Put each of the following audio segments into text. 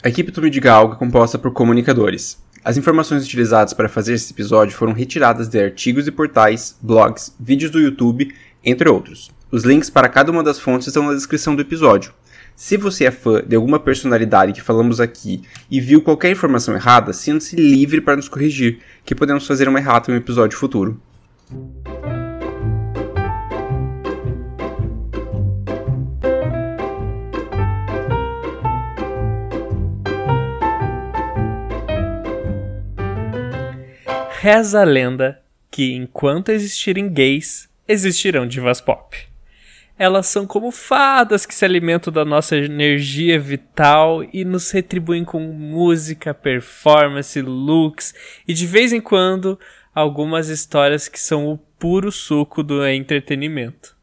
A equipe do Algo é composta por comunicadores. As informações utilizadas para fazer esse episódio foram retiradas de artigos e portais, blogs, vídeos do YouTube, entre outros. Os links para cada uma das fontes estão na descrição do episódio. Se você é fã de alguma personalidade que falamos aqui e viu qualquer informação errada, sinta-se livre para nos corrigir, que podemos fazer uma errata em um episódio futuro. Reza a lenda que enquanto existirem gays, existirão divas pop. Elas são como fadas que se alimentam da nossa energia vital e nos retribuem com música, performance, looks e de vez em quando algumas histórias que são o puro suco do entretenimento.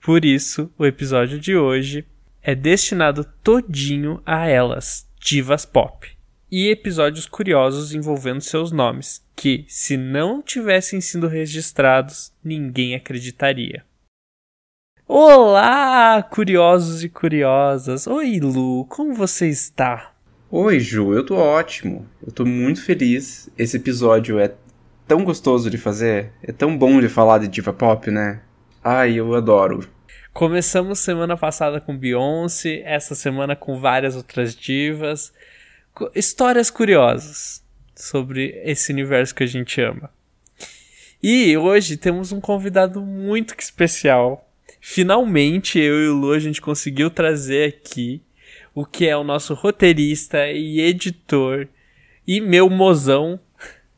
Por isso, o episódio de hoje é destinado todinho a elas, divas pop e episódios curiosos envolvendo seus nomes, que, se não tivessem sido registrados, ninguém acreditaria. Olá, curiosos e curiosas! Oi, Lu, como você está? Oi, Ju, eu tô ótimo. Eu tô muito feliz. Esse episódio é tão gostoso de fazer, é tão bom de falar de diva pop, né? Ai, eu adoro. Começamos semana passada com Beyoncé, essa semana com várias outras divas histórias curiosas sobre esse universo que a gente ama. E hoje temos um convidado muito especial. Finalmente eu e o Lu a gente conseguiu trazer aqui o que é o nosso roteirista e editor e meu mozão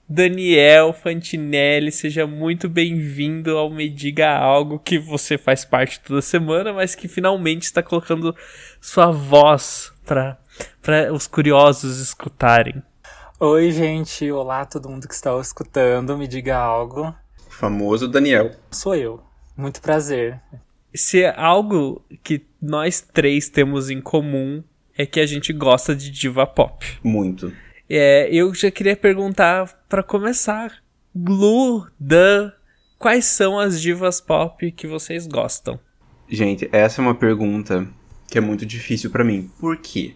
Daniel Fantinelli, seja muito bem-vindo ao Me Diga Algo que você faz parte toda semana, mas que finalmente está colocando sua voz para para os curiosos escutarem. Oi, gente. Olá, todo mundo que está escutando. Me diga algo. O famoso Daniel. Sou eu. Muito prazer. Se é algo que nós três temos em comum é que a gente gosta de diva pop. Muito. É, eu já queria perguntar para começar, Blue, Dan, quais são as divas pop que vocês gostam? Gente, essa é uma pergunta que é muito difícil para mim. Por quê?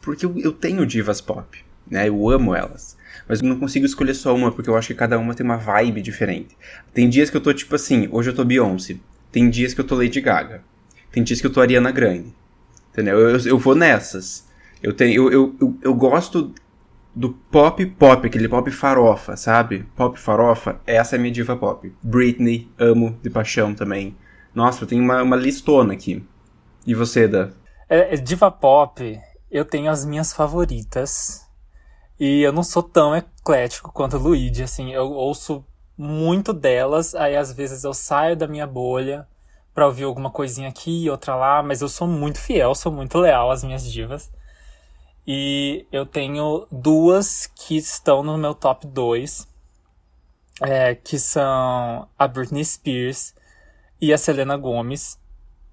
Porque eu, eu tenho divas pop, né? Eu amo elas. Mas eu não consigo escolher só uma, porque eu acho que cada uma tem uma vibe diferente. Tem dias que eu tô tipo assim, hoje eu tô Beyoncé. Tem dias que eu tô Lady Gaga. Tem dias que eu tô Ariana Grande. Entendeu? Eu, eu, eu vou nessas. Eu, tenho, eu, eu, eu, gosto do pop pop, aquele pop farofa, sabe? Pop farofa, essa é minha diva pop. Britney, amo de paixão também. Nossa, eu tenho uma, uma listona aqui. E você, Da? É, diva pop, eu tenho as minhas favoritas. E eu não sou tão eclético quanto o Luigi, assim, eu ouço muito delas, aí às vezes eu saio da minha bolha pra ouvir alguma coisinha aqui e outra lá, mas eu sou muito fiel, sou muito leal às minhas divas. E eu tenho duas que estão no meu top 2, é, que são a Britney Spears e a Selena Gomez.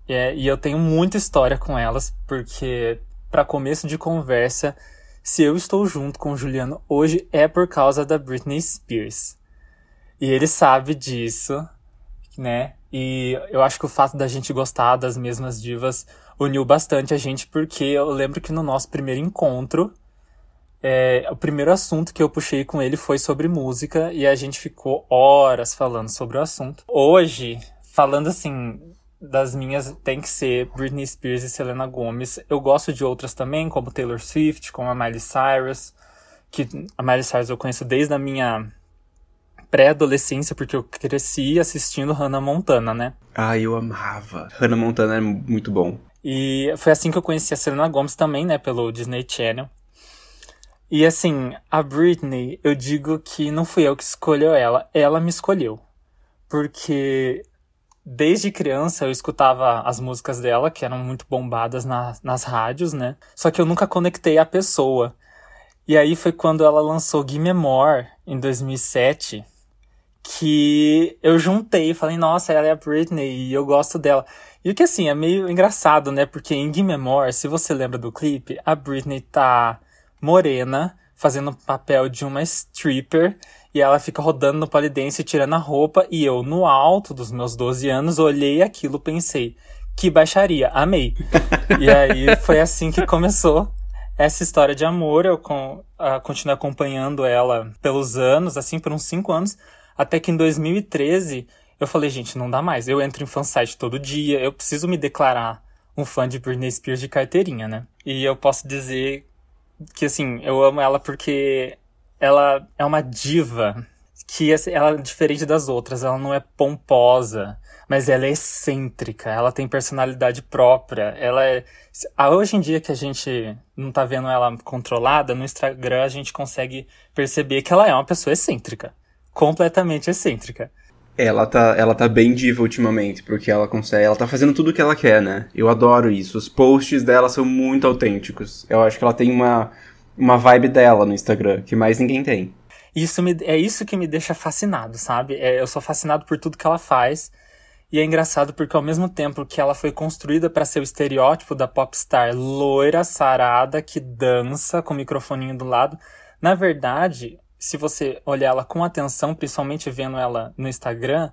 É, e eu tenho muita história com elas, porque para começo de conversa, se eu estou junto com o Juliano hoje é por causa da Britney Spears. E ele sabe disso, né? E eu acho que o fato da gente gostar das mesmas divas uniu bastante a gente, porque eu lembro que no nosso primeiro encontro, é, o primeiro assunto que eu puxei com ele foi sobre música e a gente ficou horas falando sobre o assunto. Hoje, falando assim, das minhas tem que ser Britney Spears e Selena Gomez. Eu gosto de outras também, como Taylor Swift, como a Miley Cyrus, que a Miley Cyrus eu conheço desde a minha pré-adolescência, porque eu cresci assistindo Hannah Montana, né? Ah, eu amava. Hannah Montana é muito bom. E foi assim que eu conheci a Selena Gomez também, né, pelo Disney Channel. E assim, a Britney, eu digo que não fui eu que escolheu ela, ela me escolheu. Porque Desde criança eu escutava as músicas dela, que eram muito bombadas na, nas rádios, né? Só que eu nunca conectei a pessoa. E aí foi quando ela lançou Gimme More, em 2007, que eu juntei falei, nossa, ela é a Britney e eu gosto dela. E o que assim, é meio engraçado, né? Porque em Gimme More, se você lembra do clipe, a Britney tá morena, fazendo o papel de uma stripper, e ela fica rodando no polidense tirando a roupa e eu no alto dos meus 12 anos olhei aquilo pensei que baixaria amei e aí foi assim que começou essa história de amor, eu com, uh, continuei acompanhando ela pelos anos, assim, por uns cinco anos, até que em 2013 eu falei, gente, não dá mais. Eu entro em fansite todo dia, eu preciso me declarar um fã de Britney Spears de carteirinha, né? E eu posso dizer que, assim, eu amo ela porque ela é uma diva que assim, ela é diferente das outras, ela não é pomposa, mas ela é excêntrica, ela tem personalidade própria, ela é... Hoje em dia que a gente não tá vendo ela controlada, no Instagram a gente consegue perceber que ela é uma pessoa excêntrica, completamente excêntrica. Ela tá, ela tá bem diva ultimamente, porque ela consegue, ela tá fazendo tudo o que ela quer, né? Eu adoro isso. Os posts dela são muito autênticos. Eu acho que ela tem uma, uma vibe dela no Instagram, que mais ninguém tem. Isso me, é isso que me deixa fascinado, sabe? É, eu sou fascinado por tudo que ela faz. E é engraçado porque ao mesmo tempo que ela foi construída para ser o estereótipo da popstar loira, sarada, que dança com o microfoninho do lado, na verdade, se você olhar ela com atenção, principalmente vendo ela no Instagram,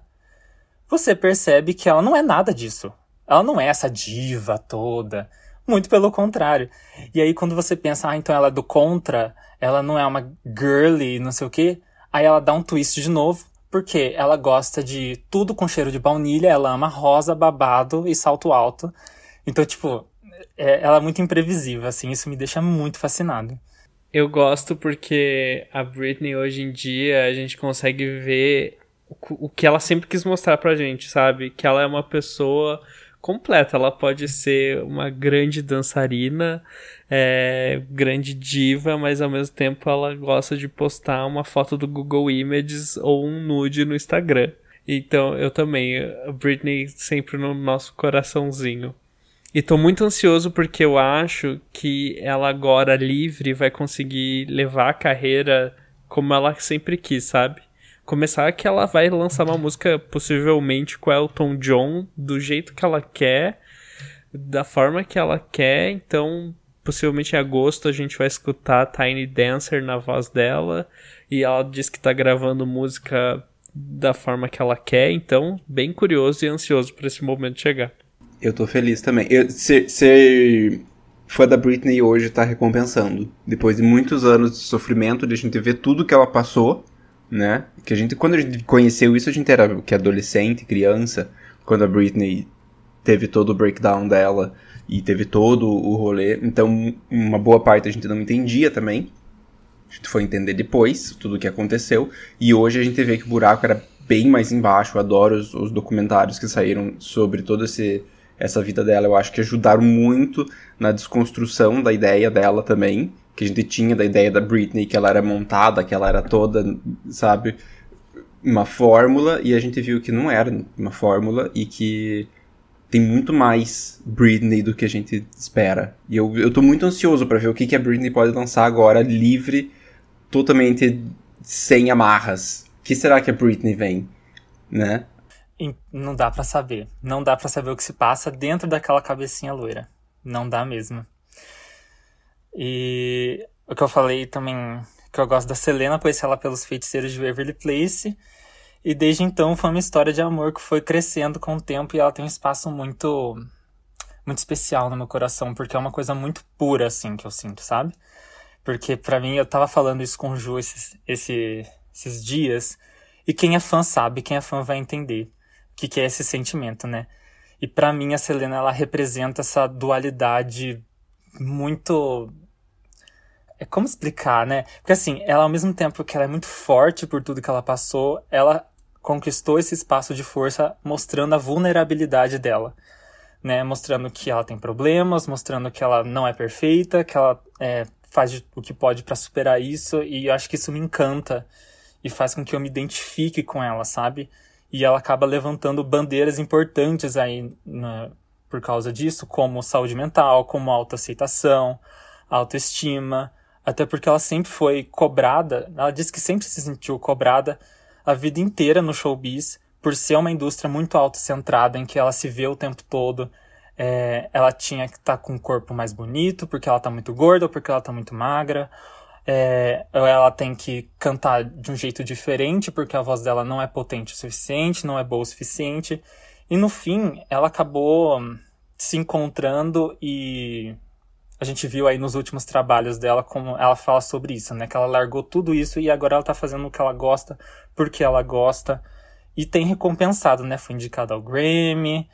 você percebe que ela não é nada disso. Ela não é essa diva toda. Muito pelo contrário. E aí, quando você pensa, ah, então ela é do contra, ela não é uma girly, não sei o quê, aí ela dá um twist de novo, porque ela gosta de tudo com cheiro de baunilha, ela ama rosa, babado e salto alto. Então, tipo, é, ela é muito imprevisível, assim, isso me deixa muito fascinado. Eu gosto porque a Britney hoje em dia a gente consegue ver o, que ela sempre quis mostrar pra gente, sabe? Que ela é uma pessoa completa. Ela pode ser uma grande dançarina, é, grande diva, mas ao mesmo tempo ela gosta de postar uma foto do Google Images ou um nude no Instagram. Então eu também, Britney sempre no nosso coraçãozinho. E tô muito ansioso porque eu acho que ela agora livre vai conseguir levar a carreira como ela sempre quis, sabe? Começar que ela vai lançar uma música possivelmente com Elton John do jeito que ela quer, da forma que ela quer, então possivelmente em agosto a gente vai escutar Tiny Dancer na voz dela e ela diz que tá gravando música da forma que ela quer, então bem curioso e ansioso para esse momento chegar. Eu tô feliz também. Eu, ser, ser fã da Britney hoje tá recompensando. Depois de muitos anos de sofrimento, de a gente ver tudo que ela passou, né? Que a gente, quando a gente conheceu isso, a gente era que adolescente, criança, quando a Britney teve todo o breakdown dela e teve todo o rolê. Então, uma boa parte a gente não entendia também. A gente foi entender depois tudo o que aconteceu. E hoje a gente vê que o buraco era bem mais embaixo. Eu adoro os, os documentários que saíram sobre esse essa vida dela, eu acho que ajudaram muito na desconstrução da ideia dela também, que a gente tinha da ideia da Britney, que ela era montada, que ela era toda, sabe, uma fórmula, e a gente viu que não era uma fórmula e que tem muito mais Britney do que a gente espera. E eu, eu tô muito ansioso para ver o que, que a Britney pode lançar agora, livre, totalmente sem amarras. Que será que a Britney vem, né? não dá para saber. Não dá para saber o que se passa dentro daquela cabecinha loira. Não dá mesmo. E o que eu falei também, que eu gosto da Selena, conheci ela pelos feiticeiros de Waverly Place. E desde então foi uma história de amor que foi crescendo com o tempo e ela tem um espaço muito muito especial no meu coração, porque é uma coisa muito pura assim que eu sinto, sabe? Porque para mim eu tava falando isso com o Ju esses, esses, dias, e quem é fã sabe, quem é fã vai entender que, que é esse sentimento, né? E para mim a Selena ela representa essa dualidade muito como explicar, né? Porque assim, ela ao mesmo tempo que ela é muito forte por tudo que ela passou, ela conquistou esse espaço de força mostrando a vulnerabilidade dela, né? Mostrando que ela tem problemas, mostrando que ela não é perfeita, que ela é, faz o que pode para superar isso, e eu acho que isso me encanta e faz com que eu me identifique com ela, sabe? e ela acaba levantando bandeiras importantes aí né, por causa disso, como saúde mental, como autoaceitação, autoestima, até porque ela sempre foi cobrada, ela disse que sempre se sentiu cobrada a vida inteira no showbiz, por ser uma indústria muito autocentrada, em que ela se vê o tempo todo, é, ela tinha que estar tá com um corpo mais bonito, porque ela está muito gorda ou porque ela está muito magra, é, ela tem que cantar de um jeito diferente, porque a voz dela não é potente o suficiente, não é boa o suficiente. E no fim, ela acabou se encontrando e a gente viu aí nos últimos trabalhos dela como ela fala sobre isso, né? Que ela largou tudo isso e agora ela tá fazendo o que ela gosta, porque ela gosta. E tem recompensado, né? Foi indicada ao Grammy.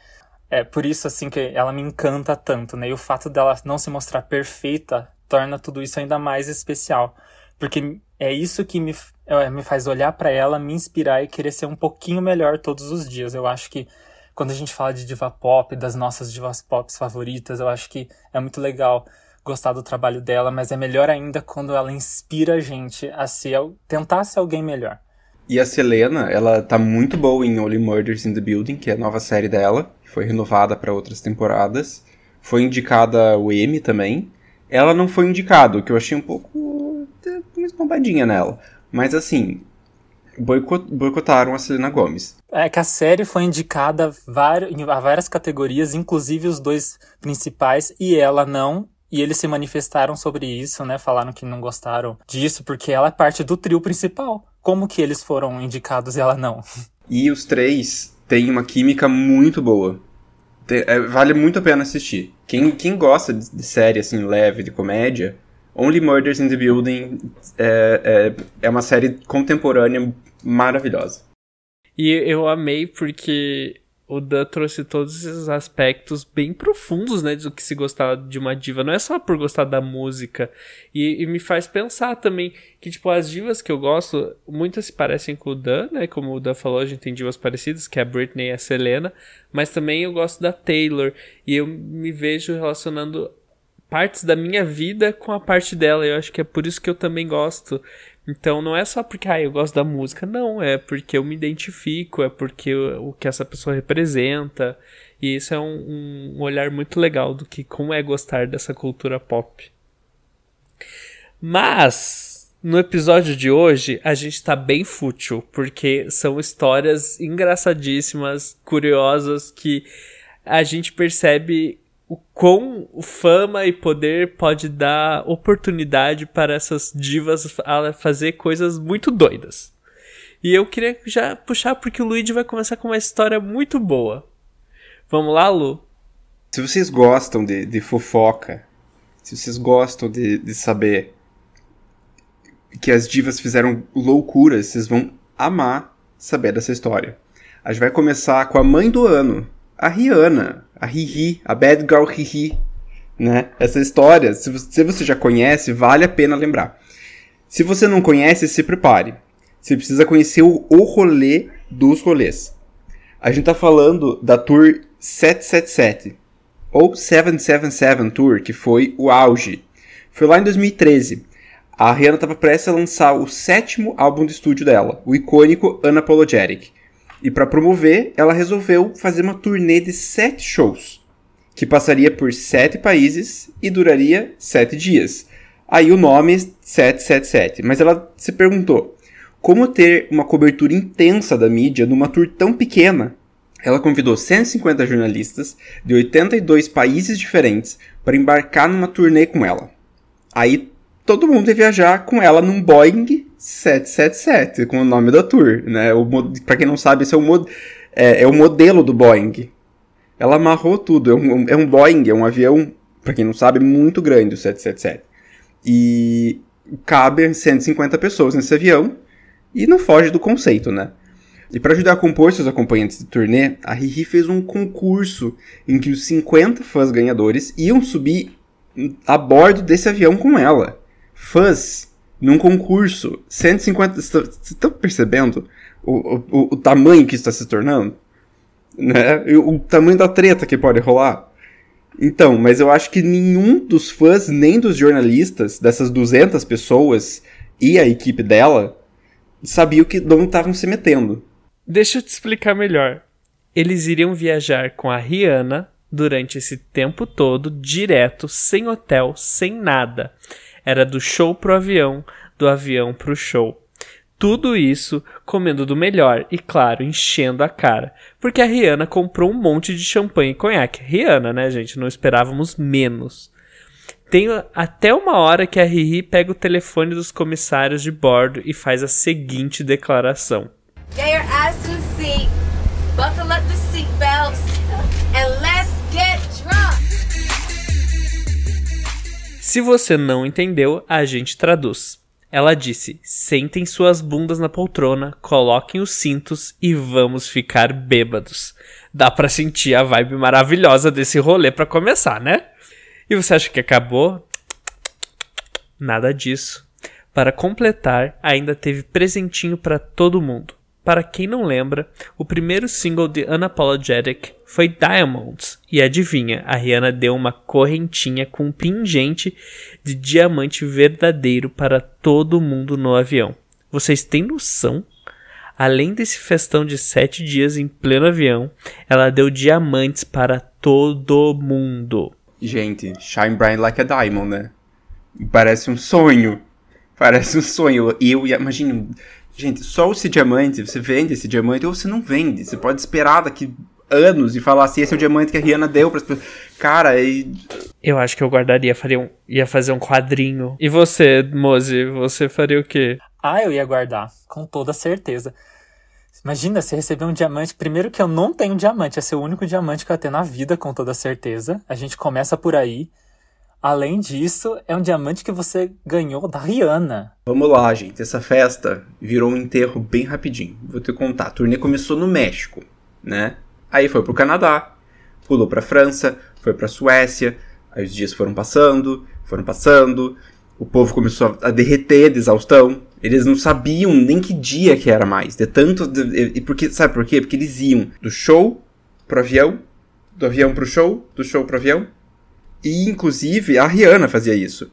É por isso, assim, que ela me encanta tanto, né? E o fato dela não se mostrar perfeita torna tudo isso ainda mais especial. Porque é isso que me, é, me faz olhar para ela, me inspirar e querer ser um pouquinho melhor todos os dias. Eu acho que quando a gente fala de diva pop, das nossas divas pop favoritas, eu acho que é muito legal gostar do trabalho dela, mas é melhor ainda quando ela inspira a gente a ser, tentar ser alguém melhor. E a Selena, ela tá muito boa em Only Murders in the Building, que é a nova série dela, que foi renovada para outras temporadas. Foi indicada o Emmy também. Ela não foi indicada, o que eu achei um pouco uma esbombadinha nela. Mas assim, boicotaram a Selena Gomes. É que a série foi indicada a várias categorias, inclusive os dois principais, e ela não. E eles se manifestaram sobre isso, né? Falaram que não gostaram disso, porque ela é parte do trio principal. Como que eles foram indicados e ela não? E os três têm uma química muito boa. É, vale muito a pena assistir. Quem, quem gosta de série assim, leve, de comédia, Only Murders in the Building é, é, é uma série contemporânea maravilhosa. E eu amei porque o Dan trouxe todos esses aspectos bem profundos, né, do que se gostar de uma diva. Não é só por gostar da música. E, e, me faz pensar também que, tipo, as divas que eu gosto, muitas se parecem com o Dan, né, como o Dan falou, a gente tem divas parecidas, que é a Britney e a Selena. Mas também eu gosto da Taylor. E eu me vejo relacionando partes da minha vida com a parte dela. Eu acho que é por isso que eu também gosto. Então não é só porque ah, eu gosto da música, não, é porque eu me identifico, é porque o, que essa pessoa representa. E isso é um, um olhar muito legal do que como é gostar dessa cultura pop. Mas no episódio de hoje a gente tá bem fútil, porque são histórias engraçadíssimas, curiosas que a gente percebe o quão fama e poder pode dar oportunidade para essas divas a fazer coisas muito doidas. E eu queria já puxar porque o Luigi vai começar com uma história muito boa. Vamos lá, Lu? Se vocês gostam de, de fofoca, se vocês gostam de, de saber que as divas fizeram loucuras, vocês vão amar saber dessa história. A gente vai começar com a mãe do ano, a Rihanna, a Riri, a Bad Girl Riri, né? Essa história, se você já conhece, vale a pena lembrar. Se você não conhece, se prepare. Você precisa conhecer o, o rolê dos rolês. A gente tá falando da Tour 777, ou 777 Tour, que foi o auge. Foi lá em 2013. A Rihanna estava prestes a lançar o sétimo álbum de estúdio dela, o icônico Unapologetic. E para promover, ela resolveu fazer uma turnê de sete shows, que passaria por sete países e duraria sete dias. Aí o nome 777. Mas ela se perguntou: como ter uma cobertura intensa da mídia numa tour tão pequena? Ela convidou 150 jornalistas de 82 países diferentes para embarcar numa turnê com ela. Aí todo mundo ia viajar com ela num Boeing 777, com o nome da tour, né? Para quem não sabe, esse é o, é, é o modelo do Boeing. Ela amarrou tudo. É um, é um Boeing, é um avião, para quem não sabe, muito grande, o 777. E cabe 150 pessoas nesse avião e não foge do conceito, né? E para ajudar a compor seus acompanhantes de turnê, a Riri fez um concurso em que os 50 fãs ganhadores iam subir a bordo desse avião com ela. Fãs num concurso, 150. Vocês estão percebendo o, o, o tamanho que está se tornando? Né? O, o tamanho da treta que pode rolar? Então, mas eu acho que nenhum dos fãs, nem dos jornalistas, dessas 200 pessoas e a equipe dela, sabia o que não estavam se metendo. Deixa eu te explicar melhor. Eles iriam viajar com a Rihanna durante esse tempo todo, direto, sem hotel, sem nada. Era do show pro avião, do avião pro show. Tudo isso comendo do melhor e, claro, enchendo a cara. Porque a Rihanna comprou um monte de champanhe e conhaque. Rihanna, né, gente? Não esperávamos menos. Tem até uma hora que a Riri pega o telefone dos comissários de bordo e faz a seguinte declaração. Get your ass in the seat, buckle up the seatbelts, Se você não entendeu, a gente traduz. Ela disse: Sentem suas bundas na poltrona, coloquem os cintos e vamos ficar bêbados. Dá pra sentir a vibe maravilhosa desse rolê para começar, né? E você acha que acabou? Nada disso. Para completar, ainda teve presentinho para todo mundo. Para quem não lembra, o primeiro single de Unapologetic foi Diamonds. E adivinha, a Rihanna deu uma correntinha com um pingente de diamante verdadeiro para todo mundo no avião. Vocês têm noção? Além desse festão de sete dias em pleno avião, ela deu diamantes para todo mundo. Gente, Shine Bright Like a Diamond, né? Parece um sonho. Parece um sonho. E eu imagino. Gente, só esse diamante, você vende esse diamante ou você não vende. Você pode esperar daqui anos e falar assim, esse é o diamante que a Rihanna deu para as pessoas. Cara, e... Eu acho que eu guardaria, faria um, ia fazer um quadrinho. E você, Mose, você faria o quê? Ah, eu ia guardar, com toda certeza. Imagina você receber um diamante. Primeiro que eu não tenho diamante, esse é o único diamante que eu ia ter na vida, com toda certeza. A gente começa por aí. Além disso, é um diamante que você ganhou da Rihanna. Vamos lá, gente. Essa festa virou um enterro bem rapidinho. Vou te contar. A turnê começou no México, né? Aí foi pro Canadá, pulou pra França, foi pra Suécia. Aí os dias foram passando, foram passando. O povo começou a derreter de exaustão. Eles não sabiam nem que dia que era mais. De tanto. De, e porque, sabe por quê? Porque eles iam do show pro avião, do avião pro show, do show pro avião, e, inclusive, a Rihanna fazia isso.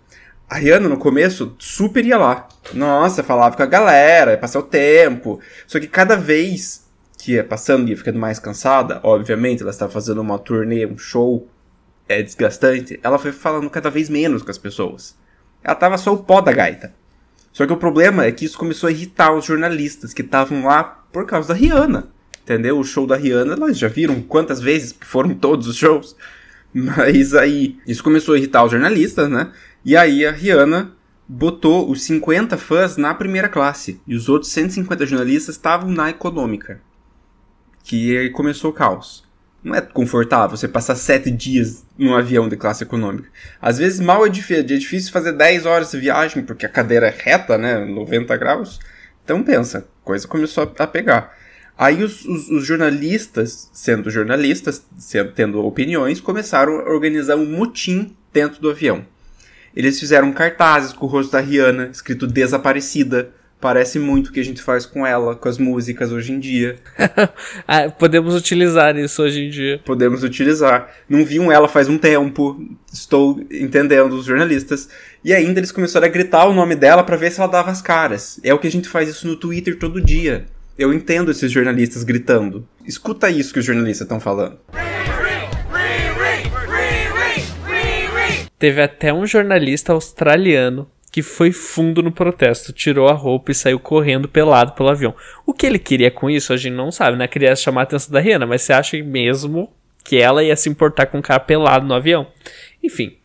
A Rihanna, no começo, super ia lá. Nossa, falava com a galera, ia passar o tempo. Só que cada vez que ia passando e ia ficando mais cansada, obviamente, ela estava fazendo uma turnê, um show é desgastante, ela foi falando cada vez menos com as pessoas. Ela tava só o pó da gaita. Só que o problema é que isso começou a irritar os jornalistas que estavam lá por causa da Rihanna. Entendeu? O show da Rihanna, elas já viram quantas vezes foram todos os shows. Mas aí, isso começou a irritar os jornalistas, né? E aí a Rihanna botou os 50 fãs na primeira classe. E os outros 150 jornalistas estavam na econômica. Que aí começou o caos. Não é confortável você passar 7 dias num avião de classe econômica. Às vezes mal é difícil, é difícil fazer 10 horas de viagem, porque a cadeira é reta, né? 90 graus. Então pensa, coisa começou a pegar. Aí os, os, os, jornalistas, sendo jornalistas, sendo, tendo opiniões, começaram a organizar um mutim dentro do avião. Eles fizeram cartazes com o rosto da Rihanna, escrito desaparecida. Parece muito o que a gente faz com ela, com as músicas hoje em dia. ah, podemos utilizar isso hoje em dia. Podemos utilizar. Não viam ela faz um tempo, estou entendendo os jornalistas. E ainda eles começaram a gritar o nome dela para ver se ela dava as caras. É o que a gente faz isso no Twitter todo dia. Eu entendo esses jornalistas gritando. Escuta isso que os jornalistas estão falando. Teve até um jornalista australiano que foi fundo no protesto, tirou a roupa e saiu correndo pelado pelo avião. O que ele queria com isso, a gente não sabe, né? Queria chamar a atenção da Rihanna, mas você acha mesmo que ela ia se importar com um cara pelado no avião? Enfim,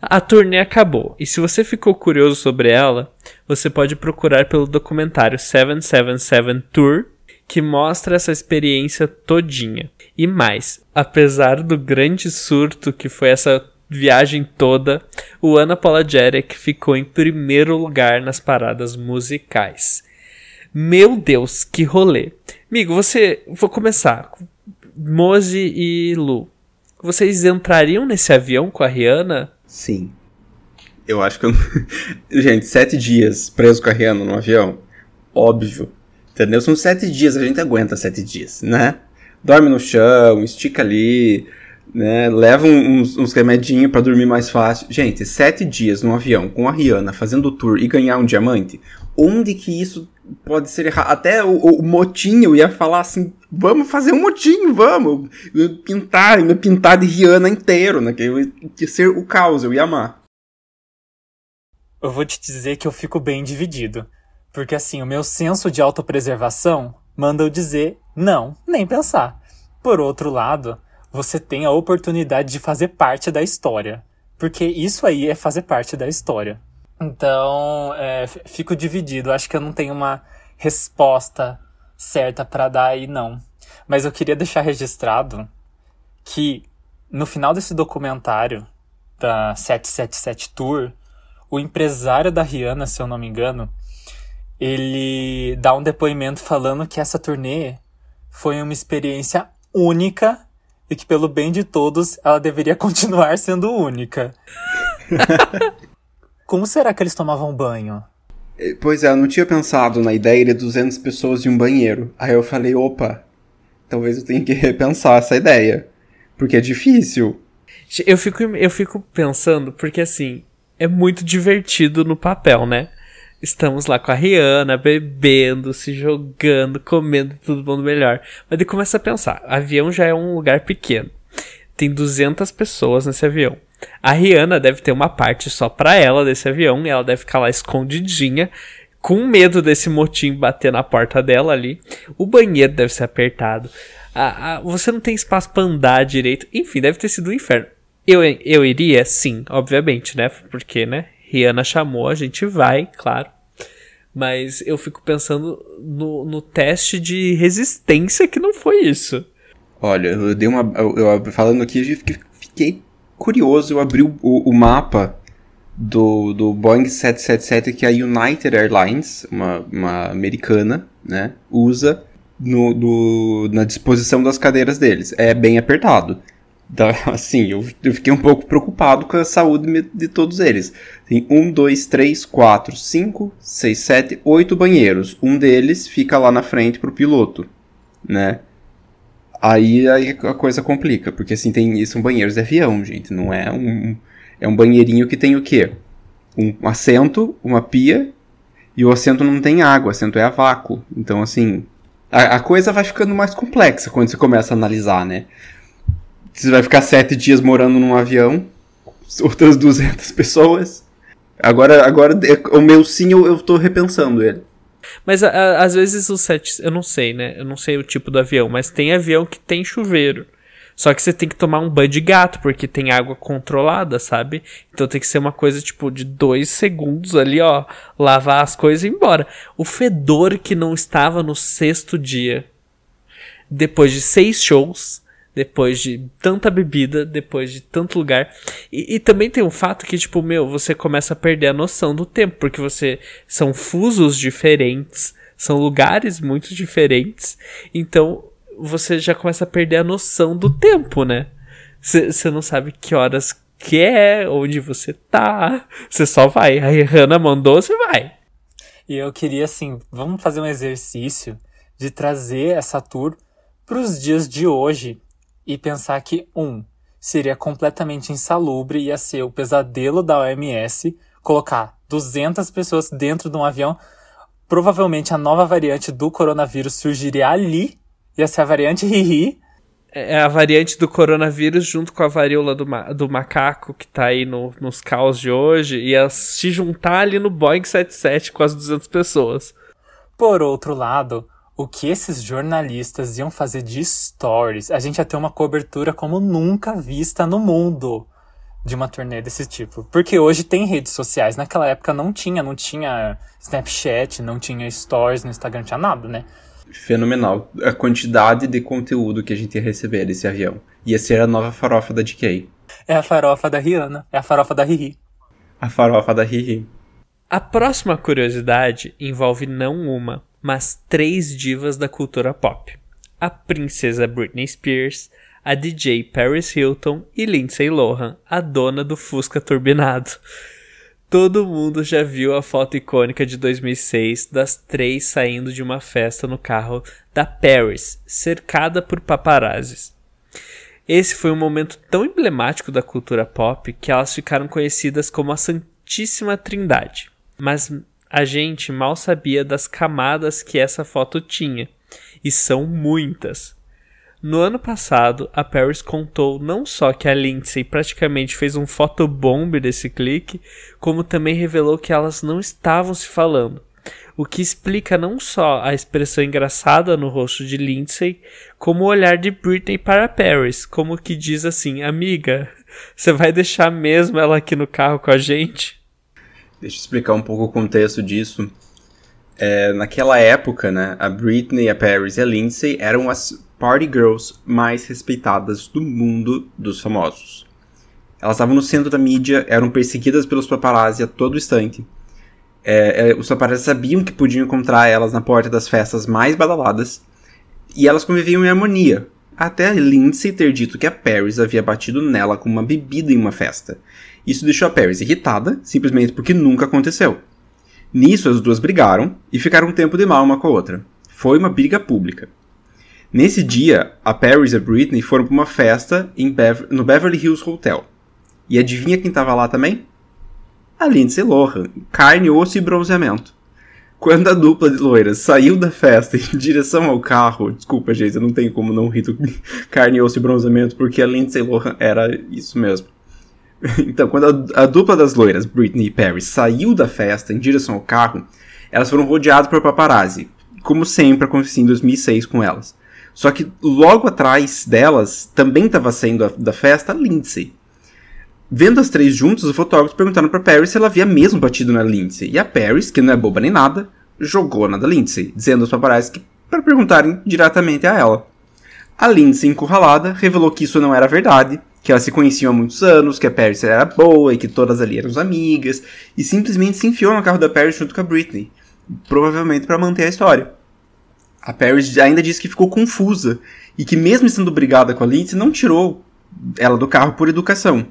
a turnê acabou, e se você ficou curioso sobre ela, você pode procurar pelo documentário 777 Tour, que mostra essa experiência todinha. E mais, apesar do grande surto que foi essa viagem toda, o Unapologetic ficou em primeiro lugar nas paradas musicais. Meu Deus, que rolê! Amigo, você. Vou começar. Mose e Lu. Vocês entrariam nesse avião com a Rihanna? Sim. Eu acho que eu. gente, sete dias preso com a Rihanna no avião. Óbvio. Entendeu? São sete dias, a gente aguenta sete dias, né? Dorme no chão, estica ali, né? Leva uns, uns remedinhos para dormir mais fácil. Gente, sete dias no avião com a Rihanna fazendo tour e ganhar um diamante. Onde que isso pode ser errado? Até o, o motinho ia falar assim: vamos fazer um motinho, vamos! Pintar, me pintar de Rihanna inteiro, né? Que ser o caos, eu ia amar. Eu vou te dizer que eu fico bem dividido. Porque assim, o meu senso de autopreservação manda eu dizer não, nem pensar. Por outro lado, você tem a oportunidade de fazer parte da história. Porque isso aí é fazer parte da história. Então, é, fico dividido. Acho que eu não tenho uma resposta certa para dar aí, não. Mas eu queria deixar registrado que no final desse documentário da 777 Tour, o empresário da Rihanna, se eu não me engano, ele dá um depoimento falando que essa turnê foi uma experiência única e que, pelo bem de todos, ela deveria continuar sendo única. Como será que eles tomavam banho? Pois é, eu não tinha pensado na ideia de 200 pessoas em um banheiro. Aí eu falei, opa, talvez eu tenha que repensar essa ideia. Porque é difícil. Eu fico, eu fico pensando, porque assim, é muito divertido no papel, né? Estamos lá com a Rihanna, bebendo, se jogando, comendo tudo bom melhor. Mas daí começa a pensar, avião já é um lugar pequeno. Tem 200 pessoas nesse avião. A Rihanna deve ter uma parte só pra ela desse avião, e ela deve ficar lá escondidinha, com medo desse motim bater na porta dela ali. O banheiro deve ser apertado. A, a, você não tem espaço pra andar direito. Enfim, deve ter sido um inferno. Eu, eu iria? Sim, obviamente, né? Porque, né? Rihanna chamou, a gente vai, claro. Mas eu fico pensando no, no teste de resistência que não foi isso. Olha, eu dei uma. Eu, eu falando aqui, eu fiquei curioso, eu abri o, o, mapa do, do Boeing 777 que a United Airlines, uma, uma americana, né, usa no, no, na disposição das cadeiras deles. É bem apertado. Da, assim, eu, eu, fiquei um pouco preocupado com a saúde de todos eles. Tem um, dois, três, quatro, cinco, seis, sete, oito banheiros. Um deles fica lá na frente pro piloto, né? Aí, aí a coisa complica, porque assim, tem, são banheiros de avião, gente. Não é um. É um banheirinho que tem o quê? Um assento, uma pia, e o assento não tem água, o assento é a vácuo. Então, assim, a, a coisa vai ficando mais complexa quando você começa a analisar, né? Você vai ficar sete dias morando num avião, outras 200 pessoas. Agora, agora o meu sim, eu, eu tô repensando ele. Mas a, a, às vezes os sets, eu não sei, né? Eu não sei o tipo do avião, mas tem avião que tem chuveiro. Só que você tem que tomar um banho de gato, porque tem água controlada, sabe? Então tem que ser uma coisa tipo de dois segundos ali, ó. Lavar as coisas e ir embora. O fedor que não estava no sexto dia. Depois de seis shows, depois de tanta bebida, depois de tanto lugar. E, e, também tem um fato que, tipo, meu, você começa a perder a noção do tempo, porque você. São fusos diferentes, são lugares muito diferentes, então você já começa a perder a noção do tempo, né? Você não sabe que horas que é, onde você tá. Você só vai. A Hannah mandou, você vai. E eu queria, assim, vamos fazer um exercício de trazer essa tour para os dias de hoje e pensar que, um, seria completamente insalubre, ia ser o pesadelo da OMS colocar 200 pessoas dentro de um avião. Provavelmente a nova variante do coronavírus surgiria ali, ia ser a variante Hihi. É, é a variante do coronavírus junto com a varíola do, ma do macaco que tá aí no, nos caos de hoje, ia se juntar ali no Boeing 77 com as 200 pessoas. Por outro lado, o que esses jornalistas iam fazer de stories, a gente ia ter uma cobertura como nunca vista no mundo de uma turnê desse tipo. Porque hoje tem redes sociais, naquela época não tinha, não tinha Snapchat, não tinha stories no Instagram, não tinha nada, né? Fenomenal. A quantidade de conteúdo que a gente ia receber desse avião. Ia ser a nova farofa da DK. É a farofa da Rihanna, é a farofa da Riri. A farofa da Riri. A próxima curiosidade envolve não uma, mas três divas da cultura pop: a princesa Britney Spears, a DJ Paris Hilton e Lindsay Lohan, a dona do Fusca turbinado. Todo mundo já viu a foto icônica de 2006 das três saindo de uma festa no carro da Paris, cercada por paparazzis. Esse foi um momento tão emblemático da cultura pop que elas ficaram conhecidas como a Santíssima Trindade. Mas a gente mal sabia das camadas que essa foto tinha, e são muitas. No ano passado, a Paris contou não só que a Lindsay praticamente fez um photobomb desse clique, como também revelou que elas não estavam se falando. O que explica não só a expressão engraçada no rosto de Lindsay, como o olhar de Britney para Paris, como que diz assim: Amiga, você vai deixar mesmo ela aqui no carro com a gente? Deixa eu explicar um pouco o contexto disso. É, naquela época, né, a Britney, a Paris e a Lindsay eram as party girls mais respeitadas do mundo dos famosos. Elas estavam no centro da mídia, eram perseguidas pelos paparazzi a todo instante. É, é, os paparazzi sabiam que podiam encontrar elas na porta das festas mais badaladas, e elas conviviam em harmonia, até Lindsay ter dito que a Paris havia batido nela com uma bebida em uma festa. Isso deixou a Paris irritada, simplesmente porque nunca aconteceu. Nisso, as duas brigaram e ficaram um tempo de mal uma com a outra. Foi uma briga pública. Nesse dia, a Paris e a Britney foram para uma festa no Beverly Hills Hotel. E adivinha quem estava lá também? A Lindsay Lohan, carne, osso e bronzeamento. Quando a dupla de loiras saiu da festa em direção ao carro, desculpa, gente, eu não tenho como não rir do carne, osso e bronzeamento, porque a Lindsay Lohan era isso mesmo. Então, quando a, a, dupla das loiras, Britney e Paris, saiu da festa em direção ao carro, elas foram rodeadas por paparazzi, como sempre aconteceu em 2006 com elas. Só que logo atrás delas, também estava saindo da festa, a Lindsay. Vendo as três juntas, os fotógrafos perguntaram para Paris se ela havia mesmo batido na Lindsay. E a Paris, que não é boba nem nada, jogou na da Lindsay, dizendo aos paparazzi que para perguntarem diretamente a ela. A Lindsay, encurralada, revelou que isso não era verdade, que elas se conheciam há muitos anos, que a Paris era boa e que todas ali eram amigas, e simplesmente se enfiou no carro da Paris junto com a Britney, provavelmente para manter a história. A Paris ainda disse que ficou confusa e que mesmo estando brigada com a Lindsay, não tirou ela do carro por educação.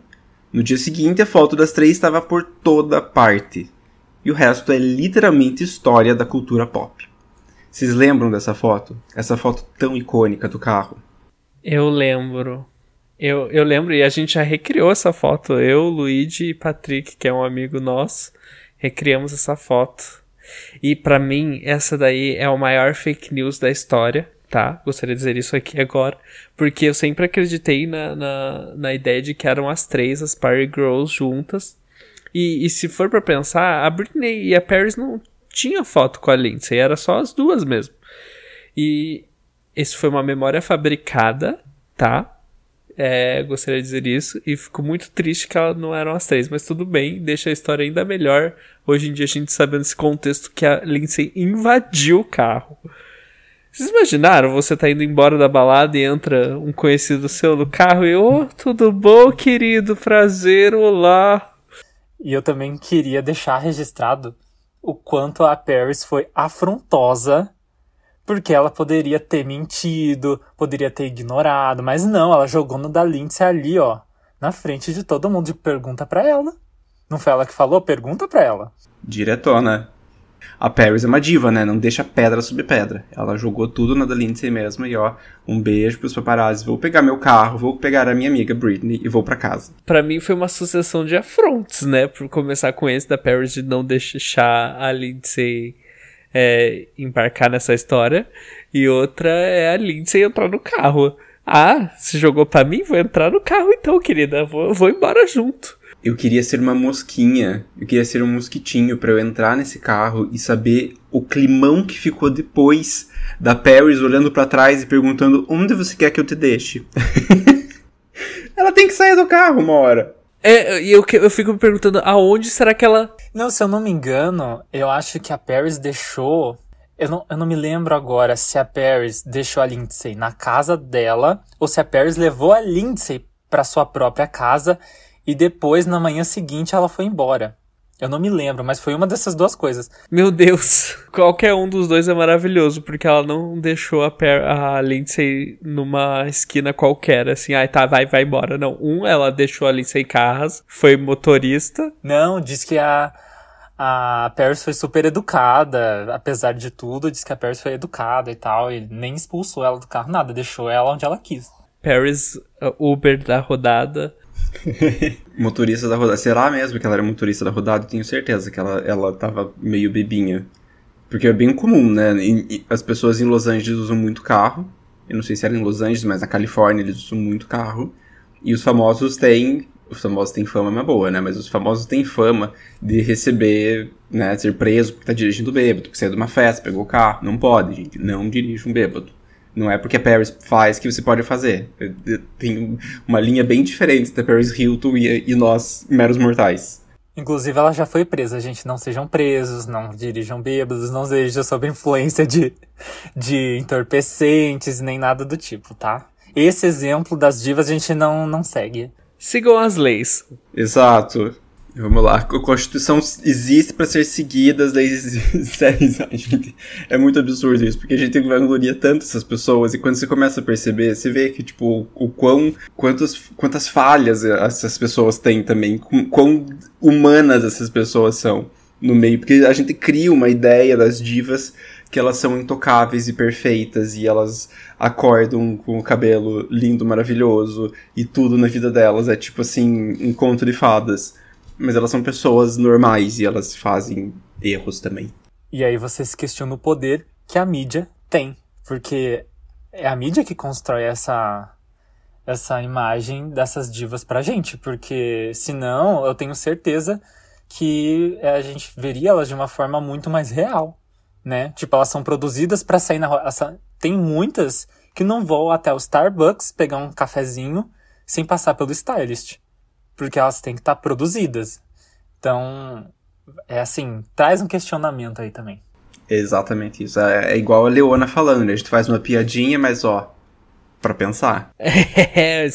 No dia seguinte, a foto das três estava por toda parte. E o resto é literalmente história da cultura pop. Vocês lembram dessa foto? Essa foto tão icônica do carro? Eu lembro. Eu, eu lembro, e a gente já recriou essa foto. Eu, Luigi e Patrick, que é um amigo nosso, recriamos essa foto. E para mim, essa daí é o maior fake news da história tá? Gostaria de dizer isso aqui agora. Porque eu sempre acreditei na, na, na ideia de que eram as três, as Party Girls juntas. E, e se for para pensar, a Britney e a Paris não tinham foto com a Lindsay, era só as duas mesmo. E isso foi uma memória fabricada, tá? É, gostaria de dizer isso. E fico muito triste que não eram as três, mas tudo bem, deixa a história ainda melhor. Hoje em dia a gente sabendo esse contexto que a Lindsay invadiu o carro. Vocês imaginaram você tá indo embora da balada e entra um conhecido seu no carro e, ô, oh, tudo bom, querido? Prazer, olá. E eu também queria deixar registrado o quanto a Paris foi afrontosa, porque ela poderia ter mentido, poderia ter ignorado, mas não, ela jogou no da Lindsay ali, ó, na frente de todo mundo e pergunta pra ela. Não foi ela que falou? Pergunta pra ela. Diretona a Paris é uma diva, né? Não deixa pedra sobre pedra. Ela jogou tudo na da Lindsay mesmo e ó, um beijo pros paparazzi. Vou pegar meu carro, vou pegar a minha amiga Britney e vou para casa. Para mim foi uma sucessão de afrontes, né? Por começar com esse da Paris de não deixar a Lindsay é, embarcar nessa história. E outra é a Lindsay entrar no carro. Ah, se jogou para mim? Vou entrar no carro então, querida. Vou, vou embora junto. Eu queria ser uma mosquinha, eu queria ser um mosquitinho para eu entrar nesse carro e saber o climão que ficou depois da Paris olhando para trás e perguntando onde você quer que eu te deixe. ela tem que sair do carro uma hora. É, eu, eu fico me perguntando aonde será que ela. Não, se eu não me engano, eu acho que a Paris deixou. Eu não, eu não me lembro agora se a Paris deixou a Lindsay na casa dela ou se a Paris levou a Lindsay para sua própria casa e depois, na manhã seguinte, ela foi embora. Eu não me lembro, mas foi uma dessas duas coisas. Meu Deus, qualquer um dos dois é maravilhoso, porque ela não deixou a, per a Lindsay numa esquina qualquer, assim, ai ah, tá, vai, vai embora. Não, um, ela deixou a Lindsay Carras, foi motorista. Não, diz que a, a Paris foi super educada, apesar de tudo, diz que a Paris foi educada e tal, e nem expulsou ela do carro, nada, deixou ela onde ela quis. Paris, uh, Uber da rodada, motorista da rodada. Será mesmo que ela era motorista da rodada? Eu tenho certeza que ela, ela tava meio bebinha. Porque é bem comum, né? E, as pessoas em Los Angeles usam muito carro. Eu não sei se era em Los Angeles, mas na Califórnia eles usam muito carro. E os famosos têm. Os famosos têm fama, uma boa, né? Mas os famosos têm fama de receber, né? Ser preso porque tá dirigindo bêbado, porque saiu de uma festa, pegou o carro. Não pode, gente. Não dirija um bêbado. Não é porque a Paris faz que você pode fazer. Tem uma linha bem diferente da Paris Hilton e, e nós, meros mortais. Inclusive, ela já foi presa, gente. Não sejam presos, não dirijam bêbados, não sejam sob influência de, de entorpecentes, nem nada do tipo, tá? Esse exemplo das divas a gente não, não segue. Sigam as leis. Exato. Vamos lá. A Constituição existe para ser seguida, as leis existem. é muito absurdo isso, porque a gente vangloria tanto essas pessoas e quando você começa a perceber, você vê que, tipo, o quão. Quantas, quantas falhas essas pessoas têm também, quão humanas essas pessoas são no meio, porque a gente cria uma ideia das divas que elas são intocáveis e perfeitas e elas acordam com o cabelo lindo, maravilhoso e tudo na vida delas é tipo assim, um conto de fadas. Mas elas são pessoas normais e elas fazem erros também. E aí você se questiona o poder que a mídia tem, porque é a mídia que constrói essa essa imagem dessas divas pra gente, porque senão eu tenho certeza que a gente veria elas de uma forma muito mais real né? Tipo, elas são produzidas para sair na rua. Tem muitas que não vão até o Starbucks pegar um cafezinho sem passar pelo stylist. Porque elas têm que estar tá produzidas. Então, é assim, traz um questionamento aí também. Exatamente isso. É, é igual a Leona falando, né? A gente faz uma piadinha, mas ó, para pensar. É,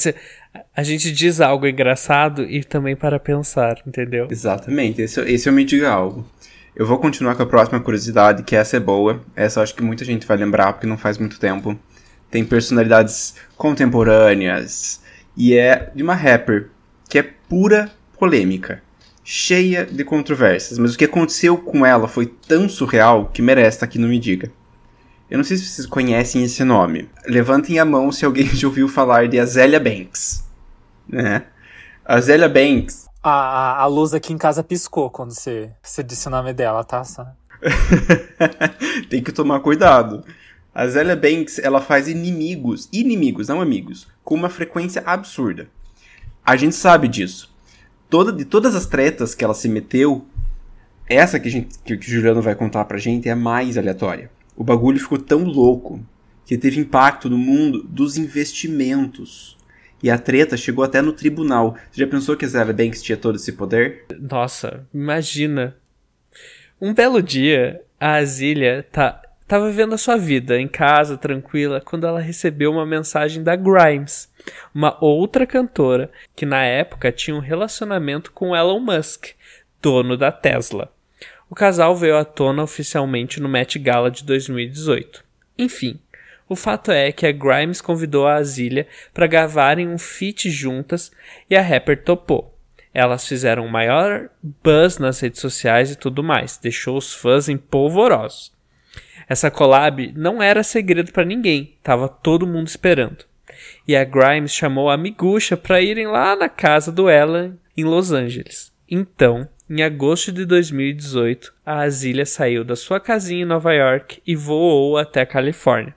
a gente diz algo engraçado e também para pensar, entendeu? Exatamente. Esse, esse eu me diga algo. Eu vou continuar com a próxima curiosidade, que essa é boa. Essa eu acho que muita gente vai lembrar, porque não faz muito tempo. Tem personalidades contemporâneas. E é de uma rapper que é pura polêmica. Cheia de controvérsias. Mas o que aconteceu com ela foi tão surreal que merece estar aqui no Me Diga. Eu não sei se vocês conhecem esse nome. Levantem a mão se alguém já ouviu falar de Azélia Banks. Né? Azélia Banks a, a, luz aqui em casa piscou quando você, você disse o nome dela, tá? Tem que tomar cuidado. A Zélia Banks, ela faz inimigos, inimigos, não amigos, com uma frequência absurda. A gente sabe disso. Toda, de todas as tretas que ela se meteu, essa que, a gente, que, que o Juliano vai contar pra gente é a mais aleatória. O bagulho ficou tão louco que teve impacto no mundo dos investimentos. E a treta chegou até no tribunal. Você já pensou que a Zara Banks tinha todo esse poder? Nossa, imagina. Um belo dia, a Azilia tá, tava vivendo a sua vida em casa, tranquila, quando ela recebeu uma mensagem da Grimes, uma outra cantora que na época tinha um relacionamento com Elon Musk, dono da Tesla. O casal veio à tona oficialmente no Met Gala de 2018. Enfim, o fato é que a Grimes convidou a Azilia para gravarem um feat juntas e a rapper topou. Elas fizeram maior buzz nas redes sociais e tudo mais, deixou os fãs empolvorosos. Essa collab não era segredo para ninguém, tava todo mundo esperando. E a Grimes chamou a Miguxa para irem lá na casa do Ellen em Los Angeles. Então, em agosto de 2018, a Azilia saiu da sua casinha em Nova York e voou até a Califórnia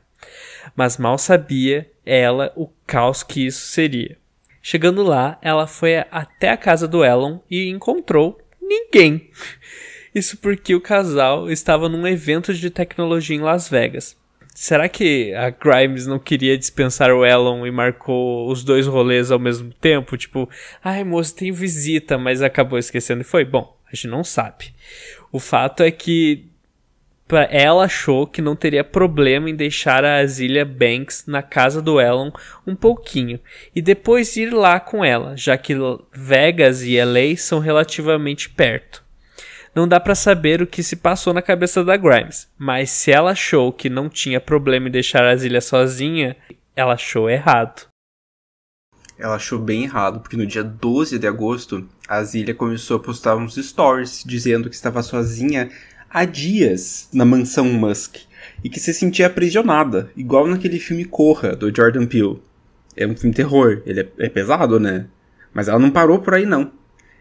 mas mal sabia ela o caos que isso seria. Chegando lá, ela foi até a casa do Elon e encontrou ninguém. Isso porque o casal estava num evento de tecnologia em Las Vegas. Será que a Grimes não queria dispensar o Elon e marcou os dois rolês ao mesmo tempo? Tipo, ai moço, tem visita, mas acabou esquecendo e foi? Bom, a gente não sabe. O fato é que ela achou que não teria problema em deixar a Azilia Banks na casa do Elon um pouquinho e depois ir lá com ela, já que Vegas e LA são relativamente perto. Não dá para saber o que se passou na cabeça da Grimes, mas se ela achou que não tinha problema em deixar a Azilia sozinha, ela achou errado. Ela achou bem errado, porque no dia 12 de agosto, a Azilia começou a postar uns stories dizendo que estava sozinha há dias na mansão Musk e que se sentia aprisionada, igual naquele filme Corra, do Jordan Peele. É um filme terror, ele é, é pesado, né? Mas ela não parou por aí, não.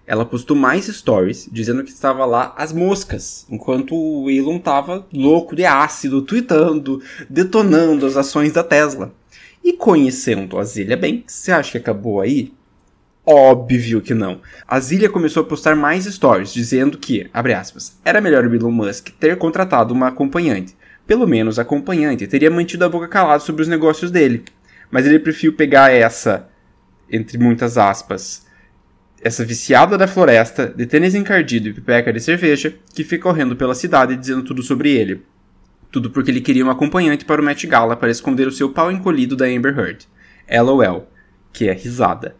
Ela postou mais stories dizendo que estava lá as moscas, enquanto o Elon estava louco de ácido, tweetando, detonando as ações da Tesla. E conhecendo a Zilha bem, você acha que acabou aí? Óbvio que não. A Zilia começou a postar mais stories dizendo que, abre aspas, era melhor o Elon Musk ter contratado uma acompanhante. Pelo menos a acompanhante teria mantido a boca calada sobre os negócios dele. Mas ele preferiu pegar essa, entre muitas aspas, essa viciada da floresta, de tênis encardido e pipeca de cerveja, que fica correndo pela cidade dizendo tudo sobre ele. Tudo porque ele queria uma acompanhante para o Met Gala para esconder o seu pau encolhido da Amber Heard. LOL, que é risada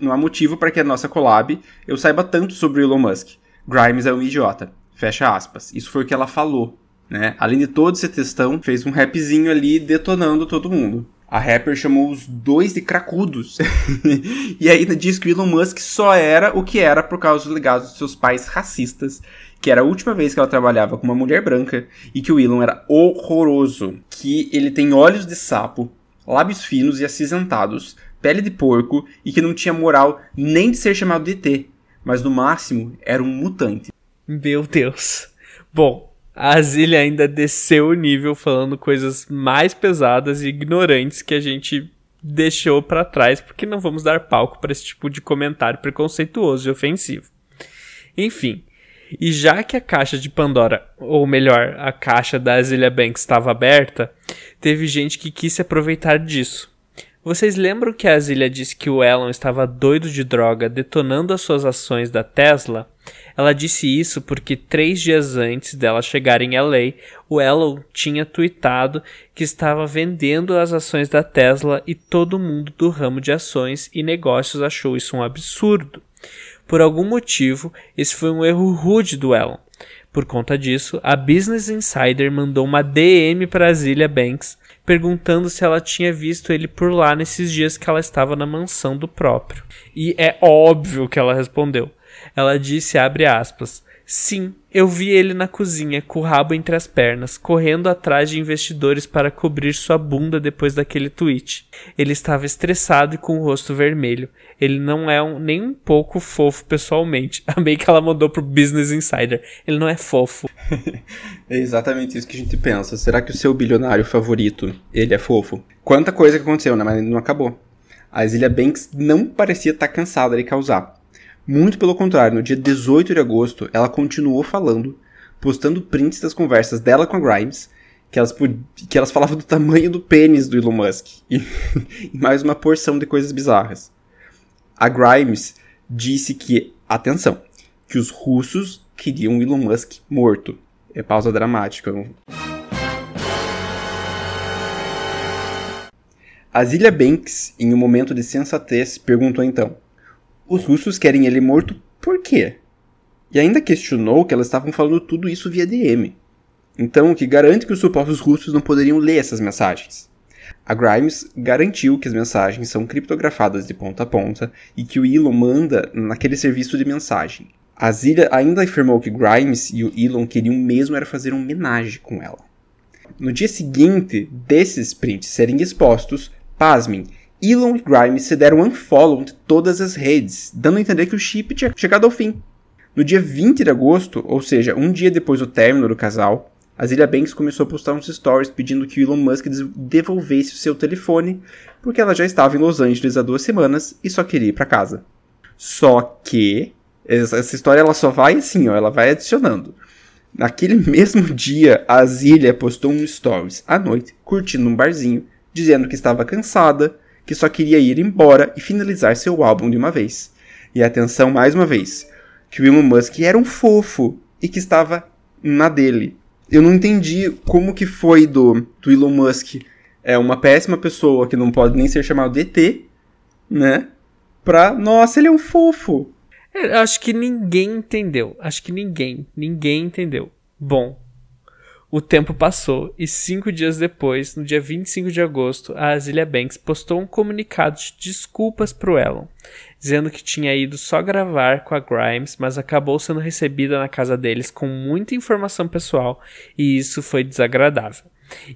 não há motivo para que a nossa collab eu saiba tanto sobre o Elon Musk. Grimes é um idiota. Fecha aspas. Isso foi o que ela falou. Né? Além de todo esse textão, fez um rapzinho ali detonando todo mundo. A rapper chamou os dois de cracudos. e ainda diz que o Elon Musk só era o que era por causa dos legados dos seus pais racistas, que era a última vez que ela trabalhava com uma mulher branca e que o Elon era horroroso, que ele tem olhos de sapo, lábios finos e acinzentados, pele de porco e que não tinha moral nem de ser chamado de ET, mas no máximo era um mutante. Meu Deus. Bom, a Zilia ainda desceu o nível falando coisas mais pesadas e ignorantes que a gente deixou para trás, porque não vamos dar palco para esse tipo de comentário preconceituoso e ofensivo. Enfim, e já que a caixa de Pandora, ou melhor, a caixa da Azilia Banks estava aberta, teve gente que quis se aproveitar disso. Vocês lembram que a Azilia disse que o Elon estava doido de droga, detonando as suas ações da Tesla? Ela disse isso porque três dias antes dela chegar em LA, o Elon tinha tweetado que estava vendendo as ações da Tesla e todo mundo do ramo de ações e negócios achou isso um absurdo. Por algum motivo, esse foi um erro rude do Elon. Por conta disso, a Business Insider mandou uma DM para Zilia Banks perguntando se ela tinha visto ele por lá nesses dias que ela estava na mansão do próprio. E é óbvio que ela respondeu. Ela disse, abre aspas, Sim, eu vi ele na cozinha, com o rabo entre as pernas, correndo atrás de investidores para cobrir sua bunda depois daquele tweet. Ele estava estressado e com o rosto vermelho. Ele não é um, nem um pouco fofo pessoalmente. Amei que ela mandou pro Business Insider. Ele não é fofo. é exatamente isso que a gente pensa. Será que o seu bilionário favorito, ele é fofo? Quanta coisa que aconteceu, né? Mas não acabou. A Zilia Banks não parecia estar cansada de causar. Muito pelo contrário, no dia 18 de agosto, ela continuou falando, postando prints das conversas dela com a Grimes, que elas, que elas falavam do tamanho do pênis do Elon Musk, e, e mais uma porção de coisas bizarras. A Grimes disse que, atenção, que os russos queriam Elon Musk morto. É pausa dramática. A Zilia Banks, em um momento de sensatez, perguntou então: os russos querem ele morto por quê? E ainda questionou que elas estavam falando tudo isso via DM. Então, o que garante que os supostos russos não poderiam ler essas mensagens. A Grimes garantiu que as mensagens são criptografadas de ponta a ponta e que o Elon manda naquele serviço de mensagem. A Zilia ainda afirmou que Grimes e o Elon queriam mesmo era fazer um homenagem com ela. No dia seguinte desses prints serem expostos, pasmem, Elon e Grimes se deram unfollow de todas as redes, dando a entender que o chip tinha chegado ao fim. No dia 20 de agosto, ou seja, um dia depois do término do casal, a Zilia Banks começou a postar uns stories pedindo que Elon Musk devolvesse o seu telefone, porque ela já estava em Los Angeles há duas semanas e só queria ir para casa. Só que essa história ela só vai assim, ó, ela vai adicionando. Naquele mesmo dia, a Zilia postou um stories à noite, curtindo um barzinho, dizendo que estava cansada, que só queria ir embora e finalizar seu álbum de uma vez. E atenção mais uma vez, que o Elon Musk era um fofo e que estava na dele. Eu não entendi como que foi do, do Elon Musk é uma péssima pessoa que não pode nem ser chamado de ET, né? Pra, nossa, ele é um fofo. É, acho que ninguém entendeu. Acho que ninguém, ninguém entendeu. Bom, o tempo passou e cinco dias depois, no dia 25 de agosto, a Azilia Banks postou um comunicado de desculpas pro Elon, dizendo que tinha ido só gravar com a Grimes, mas acabou sendo recebida na casa deles com muita informação pessoal e isso foi desagradável.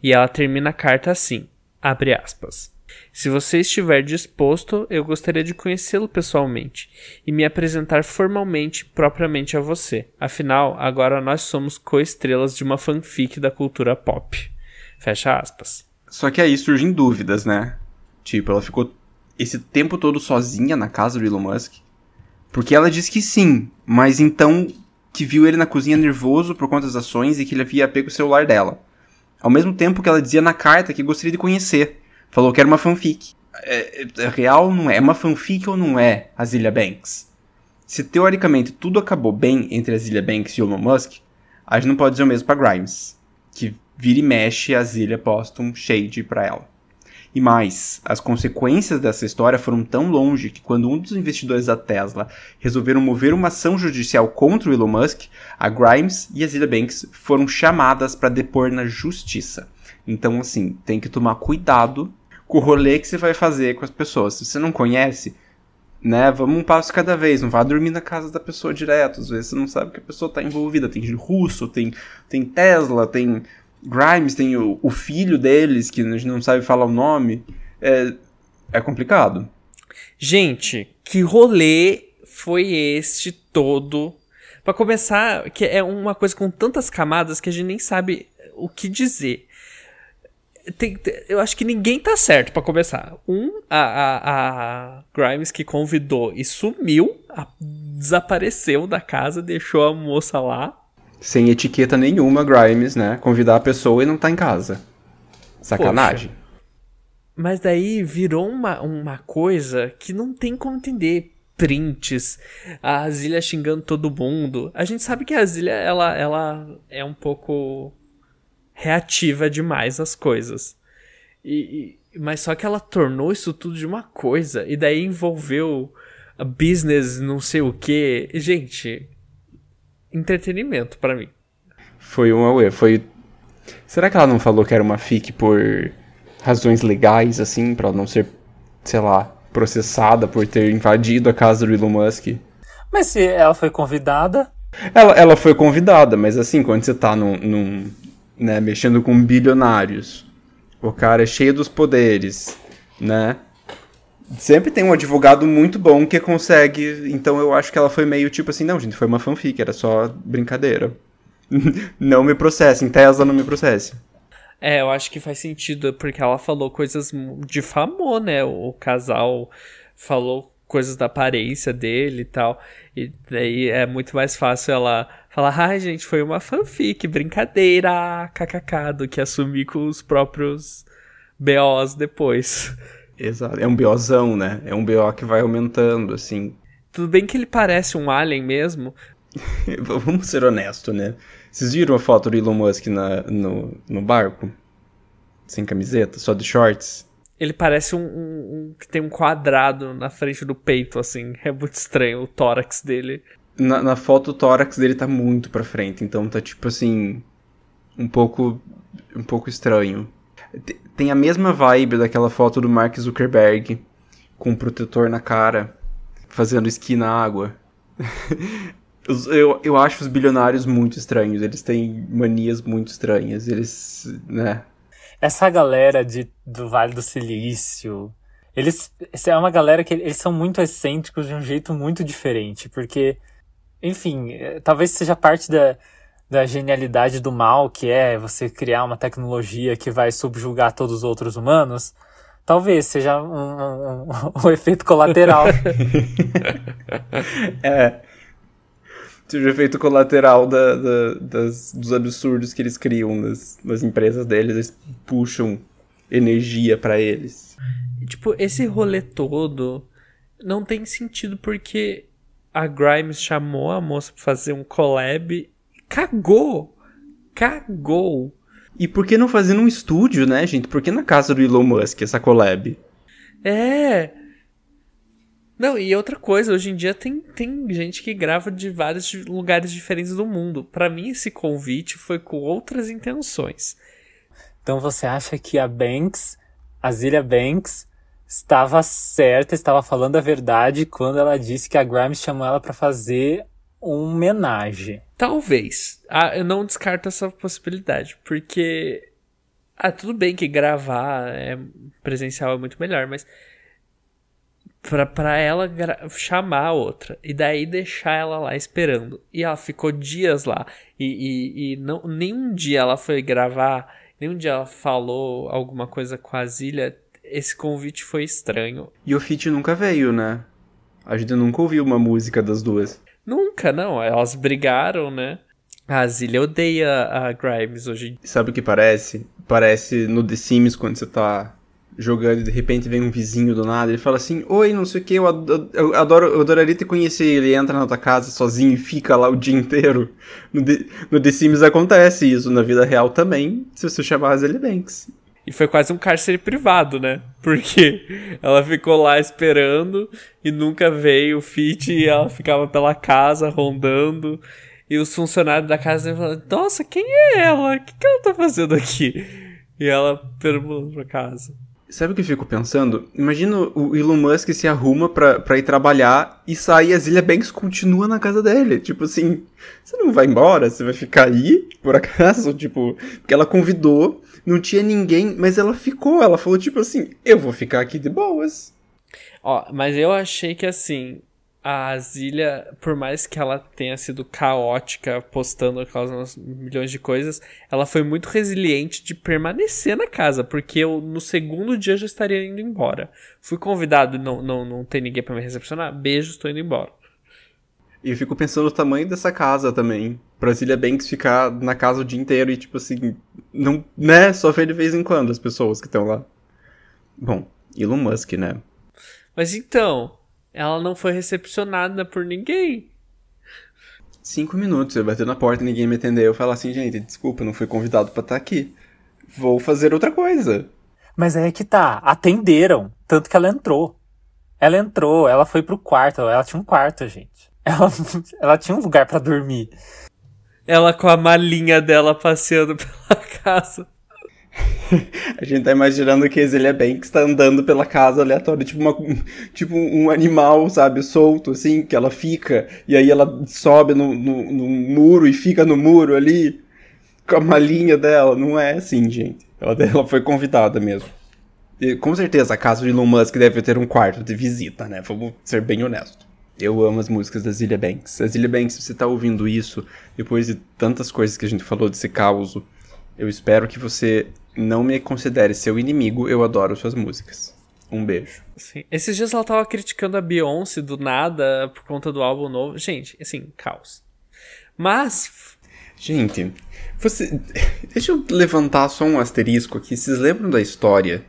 E ela termina a carta assim, abre aspas. Se você estiver disposto, eu gostaria de conhecê-lo pessoalmente e me apresentar formalmente propriamente a você. Afinal, agora nós somos co-estrelas de uma fanfic da cultura pop. Fecha aspas. Só que aí surgem dúvidas, né? Tipo, ela ficou esse tempo todo sozinha na casa do Elon Musk? Porque ela diz que sim, mas então que viu ele na cozinha nervoso por conta das ações e que ele havia pego o celular dela. Ao mesmo tempo que ela dizia na carta que gostaria de conhecer. Falou que era uma fanfic. É, é, real não é? É uma fanfic ou não é a Zilia Banks? Se teoricamente tudo acabou bem entre a Zilia Banks e o Elon Musk, a gente não pode dizer o mesmo pra Grimes. Que vira e mexe a Zilia posta um shade pra ela. E mais, as consequências dessa história foram tão longe que quando um dos investidores da Tesla resolveram mover uma ação judicial contra o Elon Musk, a Grimes e a Zilha Banks foram chamadas para depor na justiça. Então, assim, tem que tomar cuidado com o rolê que você vai fazer com as pessoas. Se você não conhece, né, vamos um passo cada vez, não vá dormir na casa da pessoa direto, às vezes você não sabe que a pessoa está envolvida, tem russo, tem, tem Tesla, tem Grimes, tem o, o, filho deles, que a gente não sabe falar o nome, é, é complicado. Gente, que rolê foi este todo? Para começar, que é uma coisa com tantas camadas que a gente nem sabe o que dizer tem, eu acho que ninguém tá certo para começar. Um, a, a, a, Grimes que convidou e sumiu, a, desapareceu da casa, deixou a moça lá. Sem etiqueta nenhuma, Grimes, né? Convidar a pessoa e não tá em casa. Sacanagem. Poxa. Mas daí virou uma, uma coisa que não tem como entender. Prints, a Zilha xingando todo mundo. A gente sabe que a Zilha, ela, ela é um pouco reativa demais às coisas. E, e, mas só que ela tornou isso tudo de uma coisa. E daí envolveu a business, não sei o que. Gente, entretenimento para mim. Foi uma ué, foi. Será que ela não falou que era uma fic por razões legais, assim, para não ser, sei lá, processada por ter invadido a casa do Elon Musk? Mas se ela foi convidada. Ela, ela foi convidada, mas assim, quando você tá num, num né, mexendo com bilionários. O cara é cheio dos poderes, né? Sempre tem um advogado muito bom que consegue. Então eu acho que ela foi meio tipo assim: não, gente, foi uma fanfic, era só brincadeira. não me processem, Tesla não me processe. É, eu acho que faz sentido, porque ela falou coisas. difamou, né? O casal falou coisas da aparência dele e tal. E daí é muito mais fácil ela falar, ai ah, gente, foi uma fanfic, brincadeira, kkk, do que assumir com os próprios BOs depois. Exato, é um BOzão, né? É um BO que vai aumentando, assim. Tudo bem que ele parece um alien mesmo. Vamos ser honestos, né? Vocês viram a foto do Elon Musk na, no, no barco? Sem camiseta, só de shorts? Ele parece um, um, um, que tem um quadrado na frente do peito, assim. É muito estranho o tórax dele na, na foto o tórax dele tá muito pra frente, então tá tipo assim. Um pouco. Um pouco estranho. Tem a mesma vibe daquela foto do Mark Zuckerberg com um protetor na cara, fazendo esqui na água. eu, eu acho os bilionários muito estranhos, eles têm manias muito estranhas, eles, né? Essa galera de, do Vale do Silício, eles é uma galera que eles são muito excêntricos de um jeito muito diferente, porque enfim, é, talvez seja parte da, da genialidade do mal, que é você criar uma tecnologia que vai subjugar todos os outros humanos. Talvez seja um, um, um, um efeito colateral. é. Seja o efeito colateral da, da, das, dos absurdos que eles criam nas, nas empresas deles. Eles puxam energia para eles. Tipo, esse rolê todo não tem sentido porque a Grimes chamou a moça pra fazer um collab cagou. Cagou. E por que não fazer num estúdio, né, gente? Por que na casa do Elon Musk essa collab? É. Não, e outra coisa, hoje em dia tem, tem gente que grava de vários lugares diferentes do mundo. Para mim, esse convite foi com outras intenções. Então você acha que a Banks, a Zilia Banks, estava certa, estava falando a verdade quando ela disse que a Grimes chamou ela para fazer um homenagem. Talvez. Ah, eu não descarto essa possibilidade, porque ah, tudo bem que gravar é presencial é muito melhor, mas pra, pra ela chamar a outra e daí deixar ela lá esperando. E ela ficou dias lá e, e, e não, nenhum dia ela foi gravar, nenhum dia ela falou alguma coisa com a Zilha esse convite foi estranho. E o feat nunca veio, né? A gente nunca ouviu uma música das duas. Nunca, não. Elas brigaram, né? A Zilia odeia a Grimes hoje. Sabe o que parece? Parece no The Sims quando você tá jogando e de repente vem um vizinho do nada. Ele fala assim: Oi, não sei o que, eu, eu, adoro, eu adoraria te conhecer. Ele entra na tua casa sozinho e fica lá o dia inteiro. No The, no The Sims acontece isso, na vida real também, se você chamar a Zilia Banks. E foi quase um cárcere privado, né? Porque ela ficou lá esperando e nunca veio o Fit e ela ficava pela casa rondando. E os funcionários da casa falaram: Nossa, quem é ela? O que, que ela tá fazendo aqui? E ela perguntou pra casa. Sabe o que eu fico pensando? Imagina o Elon Musk se arruma pra, pra ir trabalhar e sai e a Zilia Banks continua na casa dele. Tipo assim, você não vai embora? Você vai ficar aí, por acaso? Tipo, porque ela convidou, não tinha ninguém, mas ela ficou. Ela falou, tipo assim, eu vou ficar aqui de boas. Ó, mas eu achei que assim, a Zilia, por mais que ela tenha sido caótica, postando, causando milhões de coisas, ela foi muito resiliente de permanecer na casa, porque eu no segundo dia já estaria indo embora. Fui convidado, não, não, não tem ninguém para me recepcionar, beijo, estou indo embora. E eu fico pensando no tamanho dessa casa também. Pra Zilia Banks ficar na casa o dia inteiro e, tipo assim, não, né? Só ver de vez em quando as pessoas que estão lá. Bom, Elon Musk, né? Mas então, ela não foi recepcionada por ninguém. Cinco minutos, eu bater na porta e ninguém me atendeu. Eu falo assim, gente, desculpa, não fui convidado para estar aqui. Vou fazer outra coisa. Mas é que tá, atenderam. Tanto que ela entrou. Ela entrou, ela foi pro quarto, ela tinha um quarto, gente. Ela, ela tinha um lugar para dormir. Ela com a malinha dela passeando pela casa. a gente tá imaginando que Ezelia Banks tá andando pela casa aleatória, tipo, uma, tipo um animal, sabe, solto, assim, que ela fica, e aí ela sobe no, no, no muro e fica no muro ali, com a malinha dela. Não é assim, gente. Ela, ela foi convidada mesmo. E, com certeza, a casa de Elon Musk deve ter um quarto de visita, né? Vamos ser bem honestos. Eu amo as músicas da Zilia Banks. A Zilia Banks, se você tá ouvindo isso, depois de tantas coisas que a gente falou desse caos, eu espero que você não me considere seu inimigo, eu adoro suas músicas. Um beijo. Sim. Esses dias ela tava criticando a Beyoncé do nada por conta do álbum novo. Gente, assim, caos. Mas. Gente, você. Deixa eu levantar só um asterisco aqui. Vocês lembram da história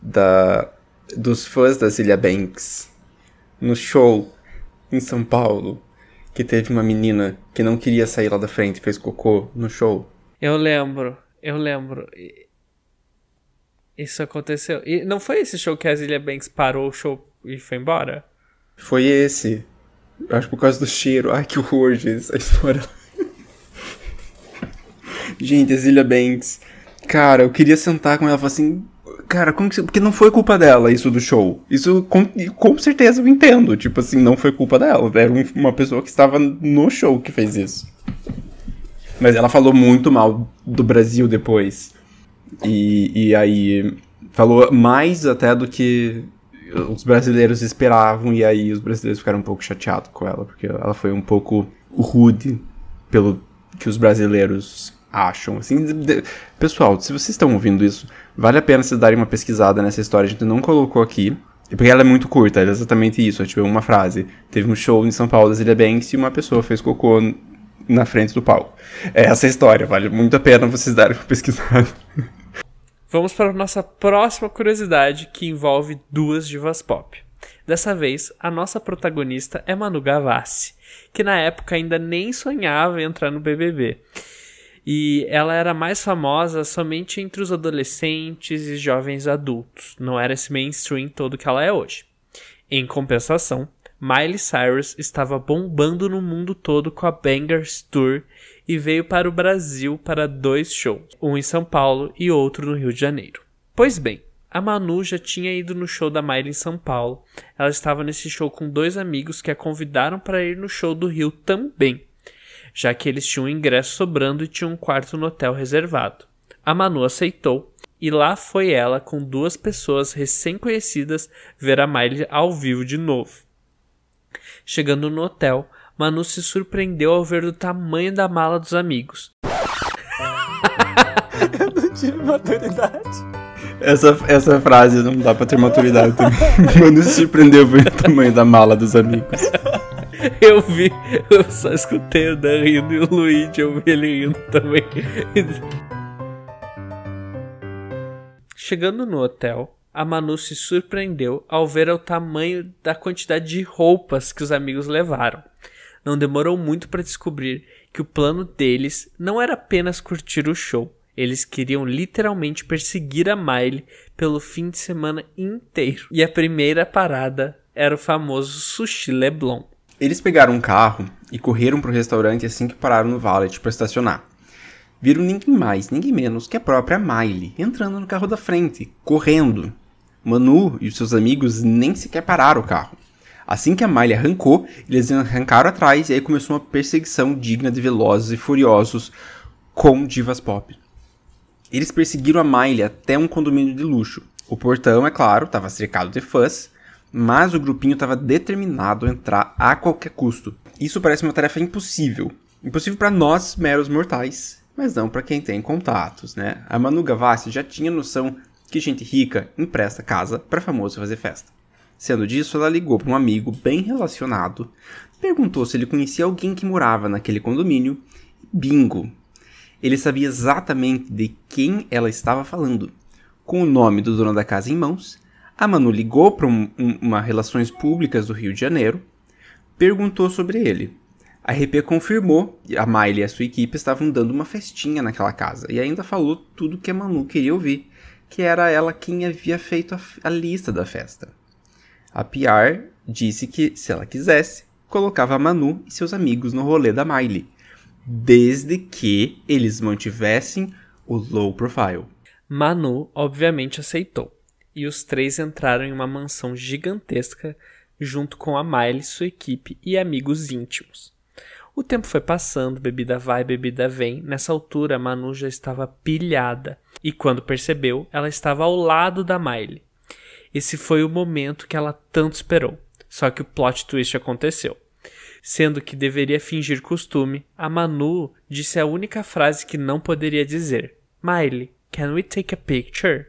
da dos fãs da Zilia Banks no show em São Paulo? Que teve uma menina que não queria sair lá da frente e fez cocô no show? Eu lembro, eu lembro. Isso aconteceu. E não foi esse show que a Zilia Banks parou o show e foi embora? Foi esse. Acho por causa do cheiro. Ai, que horror, gente, essa história. gente, a Zilia Banks. Cara, eu queria sentar com ela e falar assim. Cara, como que. Porque não foi culpa dela isso do show. Isso com, com certeza eu entendo. Tipo assim, não foi culpa dela. Era uma pessoa que estava no show que fez isso. Mas ela falou muito mal do Brasil depois. E, e aí falou mais até do que os brasileiros esperavam, e aí os brasileiros ficaram um pouco chateados com ela, porque ela foi um pouco rude pelo que os brasileiros acham. Assim, de... Pessoal, se vocês estão ouvindo isso, vale a pena vocês darem uma pesquisada nessa história, a gente não colocou aqui. Porque ela é muito curta, é exatamente isso, é tipo uma frase. Teve um show em São Paulo da Zilha Banks e uma pessoa fez cocô na frente do palco. É essa história, vale muito a pena vocês darem uma pesquisada. Vamos para a nossa próxima curiosidade, que envolve duas divas pop. Dessa vez, a nossa protagonista é Manu Gavassi, que na época ainda nem sonhava em entrar no BBB. E ela era mais famosa somente entre os adolescentes e jovens adultos, não era esse mainstream todo que ela é hoje. Em compensação, Miley Cyrus estava bombando no mundo todo com a Bangers Tour e veio para o Brasil para dois shows, um em São Paulo e outro no Rio de Janeiro. Pois bem, a Manu já tinha ido no show da Miley em São Paulo. Ela estava nesse show com dois amigos que a convidaram para ir no show do Rio também, já que eles tinham um ingresso sobrando e tinham um quarto no hotel reservado. A Manu aceitou e lá foi ela com duas pessoas recém-conhecidas ver a Miley ao vivo de novo. Chegando no hotel, Manu se surpreendeu ao ver o tamanho da mala dos amigos. Eu não tive maturidade. Essa, essa frase não dá pra ter maturidade também. Manu se surpreendeu ver o tamanho da mala dos amigos. Eu vi, eu só escutei o Dan rindo e o Luigi, eu vi ele rindo também. Chegando no hotel, a Manu se surpreendeu ao ver o tamanho da quantidade de roupas que os amigos levaram não demorou muito para descobrir que o plano deles não era apenas curtir o show, Eles queriam literalmente perseguir a Miley pelo fim de semana inteiro. E a primeira parada era o famoso Sushi Leblon. Eles pegaram um carro e correram para o restaurante assim que pararam no valet para estacionar. Viram ninguém mais, ninguém menos que a própria Miley entrando no carro da frente, correndo. Manu e os seus amigos nem sequer pararam o carro. Assim que a Miley arrancou, eles arrancaram atrás e aí começou uma perseguição digna de Velozes e Furiosos com divas pop. Eles perseguiram a Miley até um condomínio de luxo. O portão, é claro, estava cercado de fãs, mas o grupinho estava determinado a entrar a qualquer custo. Isso parece uma tarefa impossível. Impossível para nós, meros mortais, mas não para quem tem contatos, né? A Manu Gavassi já tinha noção que gente rica empresta casa para famoso fazer festa. Sendo disso, ela ligou para um amigo bem relacionado, perguntou se ele conhecia alguém que morava naquele condomínio. Bingo! Ele sabia exatamente de quem ela estava falando. Com o nome do dono da casa em mãos, a Manu ligou para um, um, uma Relações Públicas do Rio de Janeiro, perguntou sobre ele. A RP confirmou que a Miley e a sua equipe estavam dando uma festinha naquela casa e ainda falou tudo que a Manu queria ouvir, que era ela quem havia feito a, a lista da festa. A PR disse que, se ela quisesse, colocava a Manu e seus amigos no rolê da Miley, desde que eles mantivessem o low profile. Manu obviamente aceitou, e os três entraram em uma mansão gigantesca junto com a Miley, sua equipe e amigos íntimos. O tempo foi passando, bebida vai, bebida vem. Nessa altura, Manu já estava pilhada, e quando percebeu, ela estava ao lado da Miley. Esse foi o momento que ela tanto esperou. Só que o plot twist aconteceu. Sendo que deveria fingir costume, a Manu disse a única frase que não poderia dizer: Miley, can we take a picture?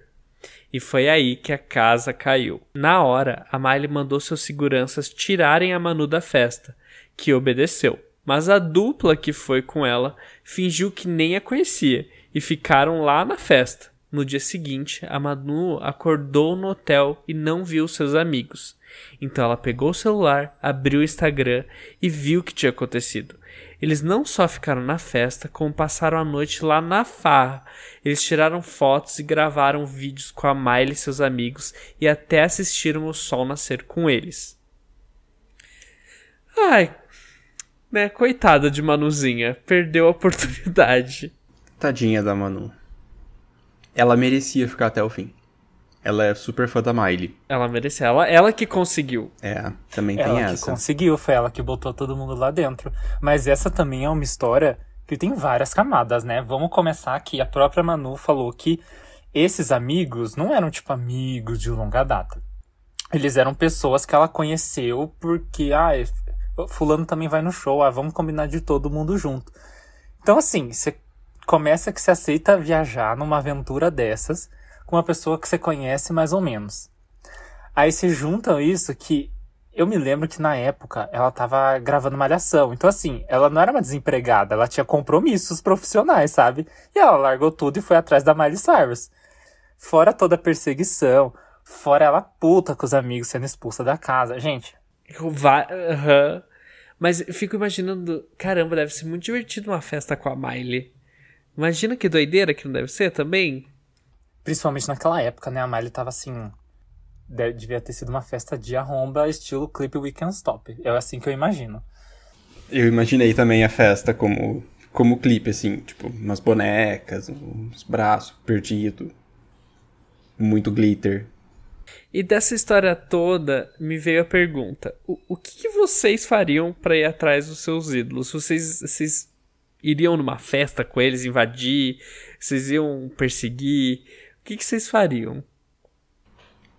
E foi aí que a casa caiu. Na hora, a Miley mandou seus seguranças tirarem a Manu da festa, que obedeceu. Mas a dupla que foi com ela fingiu que nem a conhecia e ficaram lá na festa. No dia seguinte, a Manu acordou no hotel e não viu seus amigos. Então ela pegou o celular, abriu o Instagram e viu o que tinha acontecido. Eles não só ficaram na festa, como passaram a noite lá na farra. Eles tiraram fotos e gravaram vídeos com a Miley e seus amigos e até assistiram o sol nascer com eles. Ai, né, coitada de Manuzinha, perdeu a oportunidade. Tadinha da Manu. Ela merecia ficar até o fim. Ela é super fã da Miley. Ela merecia. Ela, ela que conseguiu. É, também ela tem que essa. conseguiu, foi ela que botou todo mundo lá dentro. Mas essa também é uma história que tem várias camadas, né? Vamos começar aqui. A própria Manu falou que esses amigos não eram tipo amigos de longa data. Eles eram pessoas que ela conheceu porque, ah, fulano também vai no show, ah, vamos combinar de todo mundo junto. Então, assim, você começa que você aceita viajar numa aventura dessas com uma pessoa que você conhece mais ou menos. Aí se juntam isso que eu me lembro que na época ela tava gravando malhação. Então, assim, ela não era uma desempregada, ela tinha compromissos profissionais, sabe? E ela largou tudo e foi atrás da Miley Cyrus. Fora toda a perseguição, fora ela puta com os amigos sendo expulsa da casa. Gente. Vai, uhum. Mas fico imaginando, caramba, deve ser muito divertido uma festa com a Miley. Imagina que doideira que não deve ser também. Principalmente naquela época, né? A Miley tava assim. Devia ter sido uma festa de arromba, estilo clipe Weekend Stop. É assim que eu imagino. Eu imaginei também a festa como, como clipe, assim, tipo, umas bonecas, uns braços perdidos, muito glitter. E dessa história toda, me veio a pergunta: o, o que, que vocês fariam para ir atrás dos seus ídolos? Vocês, vocês iriam numa festa com eles, invadir? Vocês iam perseguir? Que, que vocês fariam?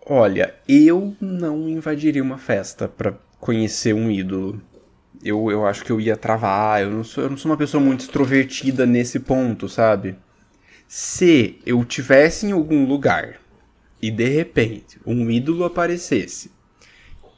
Olha, eu não invadiria uma festa para conhecer um ídolo. Eu, eu acho que eu ia travar. Eu não, sou, eu não sou uma pessoa muito extrovertida nesse ponto, sabe? Se eu tivesse em algum lugar e de repente um ídolo aparecesse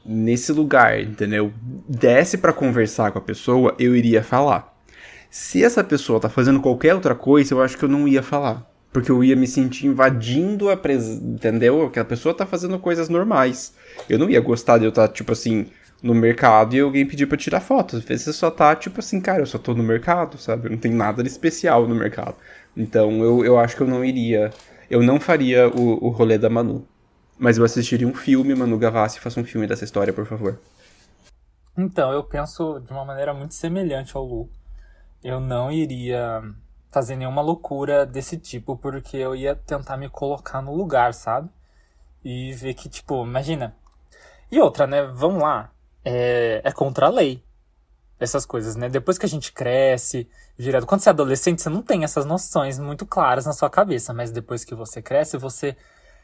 nesse lugar, entendeu? Desse para conversar com a pessoa, eu iria falar. Se essa pessoa tá fazendo qualquer outra coisa, eu acho que eu não ia falar. Porque eu ia me sentir invadindo a presença. Entendeu? Que a pessoa tá fazendo coisas normais. Eu não ia gostar de eu estar, tá, tipo assim, no mercado e alguém pedir pra tirar foto. Às vezes você só tá, tipo assim, cara, eu só tô no mercado, sabe? Não tem nada de especial no mercado. Então eu, eu acho que eu não iria. Eu não faria o, o rolê da Manu. Mas eu assistiria um filme, Manu Gavassi, faça um filme dessa história, por favor. Então, eu penso de uma maneira muito semelhante ao Lu. Eu não iria fazer nenhuma loucura desse tipo, porque eu ia tentar me colocar no lugar, sabe? E ver que, tipo, imagina. E outra, né? Vamos lá. É, é contra a lei. Essas coisas, né? Depois que a gente cresce, virado. Quando você é adolescente, você não tem essas noções muito claras na sua cabeça, mas depois que você cresce, você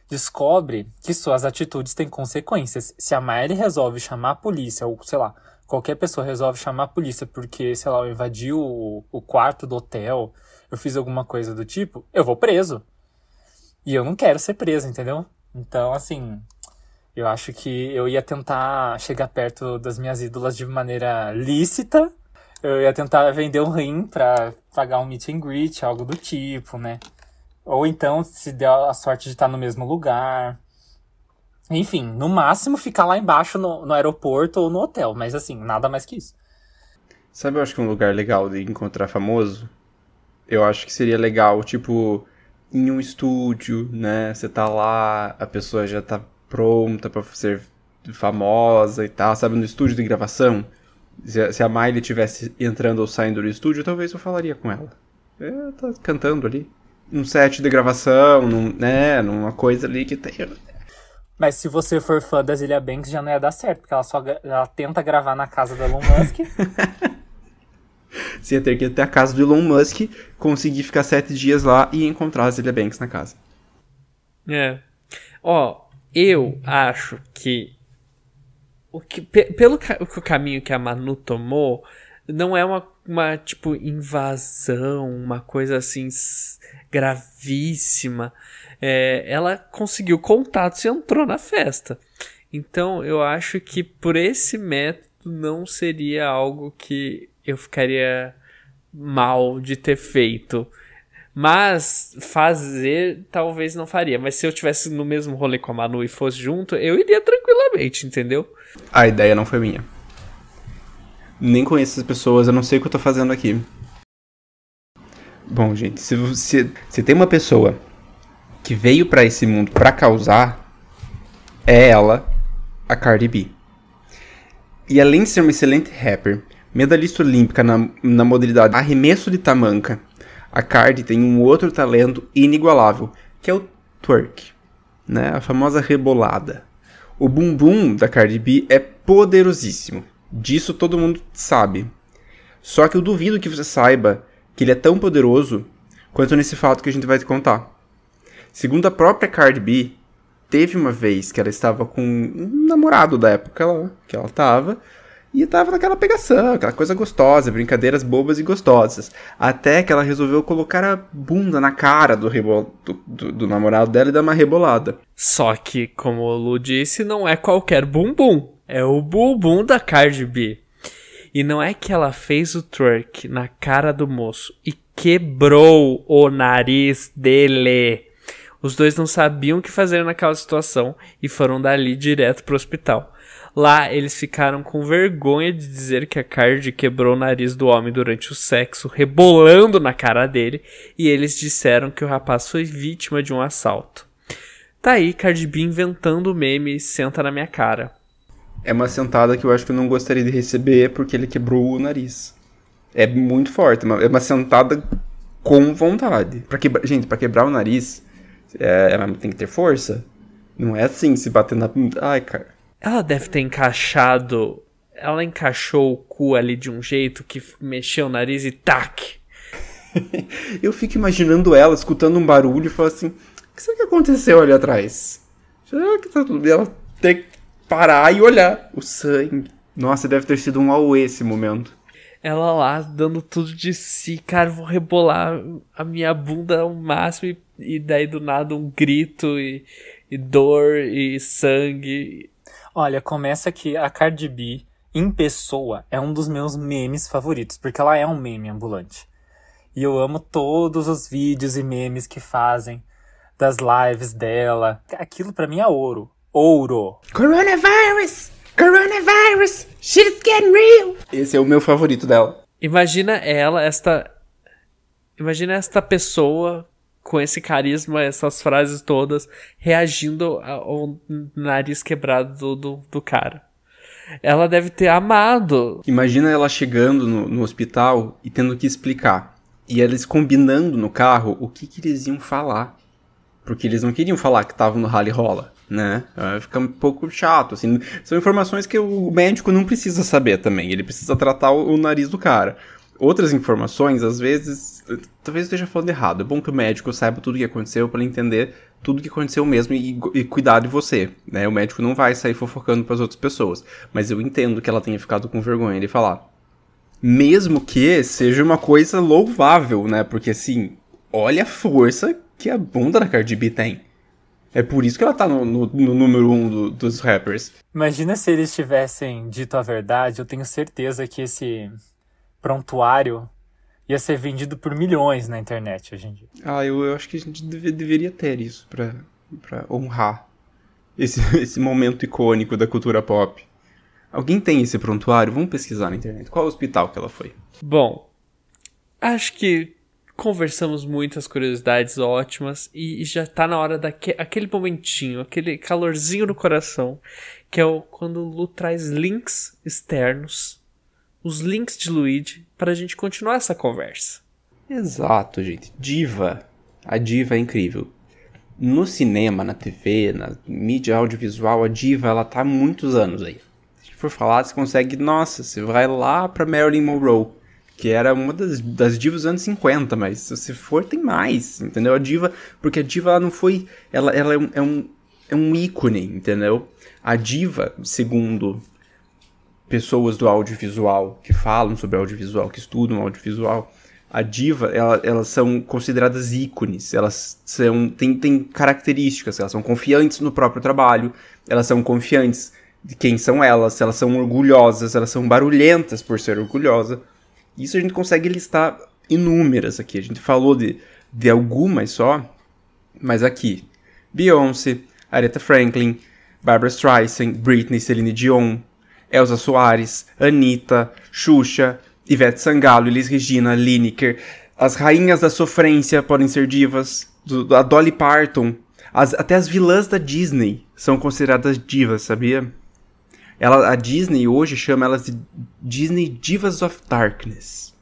descobre que suas atitudes têm consequências. Se a Miley resolve chamar a polícia, ou sei lá, qualquer pessoa resolve chamar a polícia porque, sei lá, eu invadi o, o quarto do hotel, eu fiz alguma coisa do tipo, eu vou preso. E eu não quero ser preso, entendeu? Então, assim, eu acho que eu ia tentar chegar perto das minhas ídolas de maneira lícita. Eu ia tentar vender um rim pra pagar um meet and greet, algo do tipo, né? Ou então, se der a sorte de estar no mesmo lugar. Enfim, no máximo ficar lá embaixo no, no aeroporto ou no hotel, mas assim, nada mais que isso. Sabe, eu acho que um lugar legal de encontrar famoso? Eu acho que seria legal, tipo, em um estúdio, né? Você tá lá, a pessoa já tá pronta para ser famosa e tal, sabe? No estúdio de gravação. Se, a Miley estivesse entrando ou saindo do estúdio, talvez eu falaria com ela. É, tá cantando ali num set de gravação, num, né, numa coisa ali que tem. Mas se você for fã da Zilia Banks, já não ia dar certo, porque ela só ela tenta gravar na casa do Elon Musk. você ia ter que ir até a casa do Elon Musk, conseguir ficar sete dias lá e encontrar a Zilia Banks na casa. É. Ó, eu acho que o que pelo o caminho que a Manu tomou não é uma, uma tipo invasão, uma coisa assim gravíssima. É, ela conseguiu contatos e entrou na festa. Então eu acho que por esse método não seria algo que eu ficaria mal de ter feito. Mas fazer talvez não faria. Mas se eu tivesse no mesmo rolê com a Manu e fosse junto, eu iria tranquilamente, entendeu? A ideia não foi minha. Nem conheço as pessoas, eu não sei o que eu tô fazendo aqui. Bom, gente, se você se tem uma pessoa que veio para esse mundo para causar, é ela, a Cardi B. E além de ser uma excelente rapper, medalhista olímpica na, na modalidade arremesso de tamanca, a Cardi tem um outro talento inigualável, que é o twerk, né? A famosa rebolada. O bumbum da Cardi B é poderosíssimo. Disso todo mundo sabe. Só que eu duvido que você saiba que ele é tão poderoso quanto nesse fato que a gente vai te contar. Segundo a própria Cardi B, teve uma vez que ela estava com um namorado da época lá, que ela estava, e estava naquela pegação, aquela coisa gostosa, brincadeiras bobas e gostosas. Até que ela resolveu colocar a bunda na cara do, rebol do, do, do namorado dela e dar uma rebolada. Só que, como o Lu disse, não é qualquer bumbum. É o bumbum da Cardi B. E não é que ela fez o twerk na cara do moço e quebrou o nariz dele. Os dois não sabiam o que fazer naquela situação e foram dali direto pro hospital. Lá, eles ficaram com vergonha de dizer que a Cardi quebrou o nariz do homem durante o sexo, rebolando na cara dele, e eles disseram que o rapaz foi vítima de um assalto. Tá aí Cardi B inventando o meme Senta na minha cara é uma sentada que eu acho que eu não gostaria de receber porque ele quebrou o nariz. É muito forte, é uma sentada com vontade. Pra quebra... Gente, para quebrar o nariz, é... é tem que ter força. Não é assim, se bater na. Ai, cara. Ela deve ter encaixado. Ela encaixou o cu ali de um jeito que mexeu o nariz e tac! eu fico imaginando ela escutando um barulho e falando assim: o que será que aconteceu ali atrás? Será que tá tudo. Ela tem parar e olhar o sangue. Nossa, deve ter sido um auê esse momento. Ela lá dando tudo de si, cara, vou rebolar a minha bunda ao máximo e, e daí do nada um grito e, e dor e sangue. Olha, começa que a Cardi B, em pessoa, é um dos meus memes favoritos, porque ela é um meme ambulante. E eu amo todos os vídeos e memes que fazem das lives dela. Aquilo para mim é ouro ouro. Coronavirus! Coronavirus, shit's getting real. Esse é o meu favorito dela. Imagina ela, esta. Imagina esta pessoa com esse carisma, essas frases todas, reagindo ao nariz quebrado do, do, do cara. Ela deve ter amado. Imagina ela chegando no, no hospital e tendo que explicar. E eles combinando no carro o que, que eles iam falar. Porque eles não queriam falar que estavam no rally rola, né? Fica um pouco chato, assim. São informações que o médico não precisa saber também. Ele precisa tratar o nariz do cara. Outras informações, às vezes, talvez eu esteja falando errado. É bom que o médico saiba tudo o que aconteceu para entender tudo o que aconteceu mesmo e, e, cuidar de você, né? O médico não vai sair fofocando para as outras pessoas. Mas eu entendo que ela tenha ficado com vergonha de falar. Mesmo que seja uma coisa louvável, né? Porque assim, olha a força que a bunda da Cardi B tem. É por isso que ela tá no, no, no número um do, dos rappers. Imagina se eles tivessem dito a verdade, eu tenho certeza que esse prontuário ia ser vendido por milhões na internet hoje em dia. Ah, eu, eu acho que a gente deve, deveria ter isso pra, pra honrar esse, esse momento icônico da cultura pop. Alguém tem esse prontuário? Vamos pesquisar na internet. Qual hospital que ela foi? Bom, acho que conversamos muitas curiosidades ótimas e, já tá na hora daquele momentinho, aquele calorzinho no coração, que é o, quando o Lu traz links externos, os links de Luigi, para a gente continuar essa conversa. Exato, gente. Diva. A diva é incrível. No cinema, na TV, na mídia audiovisual, a diva ela tá há muitos anos aí. Se for falar, você consegue, nossa, você vai lá pra Marilyn Monroe que era uma das, das divas dos anos 50, mas se você for, tem mais, entendeu? A diva, porque a diva ela não foi, ela, ela é, um, é, um, é um ícone, entendeu? A diva, segundo pessoas do audiovisual que falam sobre audiovisual, que estudam audiovisual, a diva, ela, elas são consideradas ícones, elas são, têm, têm características, elas são confiantes no próprio trabalho, elas são confiantes de quem são elas, elas são orgulhosas, elas são barulhentas por ser orgulhosa, isso a gente consegue listar inúmeras aqui. A gente falou de, de algumas só, mas aqui: Beyoncé, Aretha Franklin, Barbara Streisand, Britney, Celine Dion, Elsa Soares, Anitta, Xuxa, Ivete Sangalo, Elis Regina, Lineker. As rainhas da sofrência podem ser divas. Do, a Dolly Parton. As, até as vilãs da Disney são consideradas divas, sabia? Ela, a Disney hoje chama elas de Disney Divas of Darkness.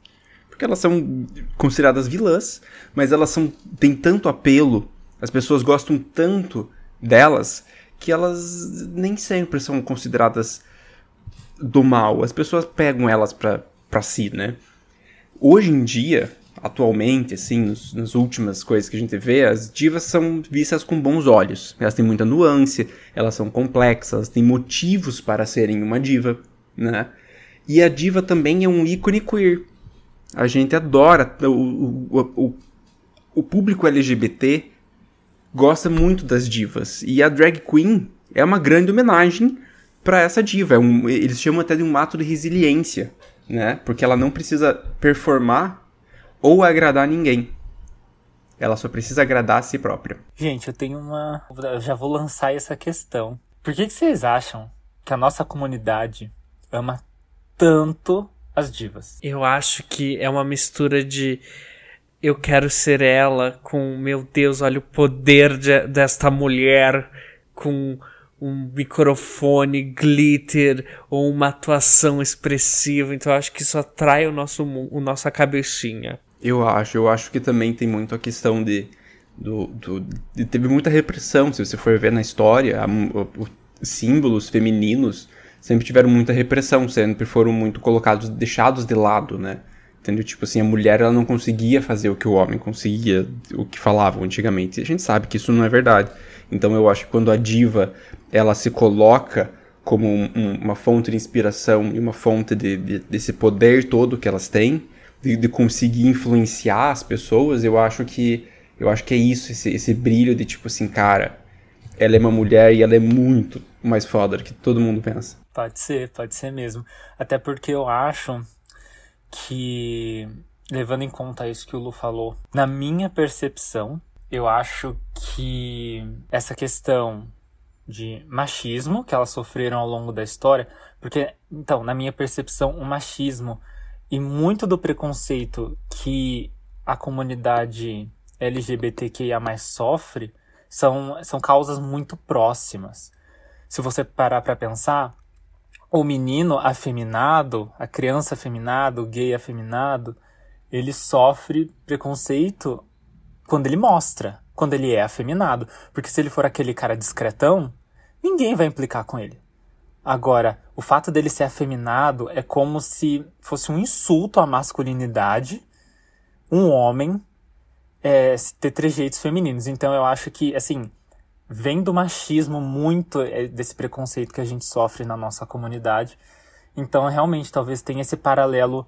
Porque elas são consideradas vilãs, mas elas são têm tanto apelo, as pessoas gostam tanto delas, que elas nem sempre são consideradas do mal. As pessoas pegam elas pra, pra si, né? Hoje em dia, atualmente, assim, nos, nas últimas coisas que a gente vê, as divas são vistas com bons olhos. Elas têm muita nuance, elas são complexas, elas têm motivos para serem uma diva, né? E a diva também é um ícone queer. A gente adora, o, o, o, o público LGBT gosta muito das divas. E a drag queen é uma grande homenagem para essa diva. É um, eles chamam até de um ato de resiliência, né? Porque ela não precisa performar ou agradar ninguém. Ela só precisa agradar a si própria. Gente, eu tenho uma. Eu já vou lançar essa questão. Por que, que vocês acham que a nossa comunidade ama tanto as divas? Eu acho que é uma mistura de eu quero ser ela com meu Deus, olha o poder de, desta mulher com um microfone, glitter ou uma atuação expressiva. Então acho que isso atrai o nosso o nossa cabecinha. Eu acho, eu acho que também tem muito a questão de. Do, do de, teve muita repressão, se você for ver na história, a, o, símbolos femininos sempre tiveram muita repressão, sempre foram muito colocados, deixados de lado, né? Entendeu? Tipo assim, a mulher ela não conseguia fazer o que o homem conseguia, o que falavam antigamente. E a gente sabe que isso não é verdade. Então eu acho que quando a diva ela se coloca como um, um, uma fonte de inspiração e uma fonte de, de, desse poder todo que elas têm, de, de, conseguir influenciar as pessoas, eu acho que eu acho que é isso, esse, esse brilho de tipo assim, cara, ela é uma mulher e ela é muito mais foda do que todo mundo pensa. Pode ser, pode ser mesmo. Até porque eu acho que, levando em conta isso que o Lu falou, na minha percepção, eu acho que essa questão de machismo que elas sofreram ao longo da história, porque, então, na minha percepção, o machismo e muito do preconceito que a comunidade LGBTQIA sofre são, são causas muito próximas. Se você parar para pensar, o menino afeminado, a criança afeminada, o gay afeminado, ele sofre preconceito quando ele mostra, quando ele é afeminado. Porque se ele for aquele cara discretão, ninguém vai implicar com ele. Agora, o fato dele ser afeminado é como se fosse um insulto à masculinidade um homem é, ter trejeitos femininos. Então eu acho que, assim, vem do machismo muito é, desse preconceito que a gente sofre na nossa comunidade. Então realmente talvez tenha esse paralelo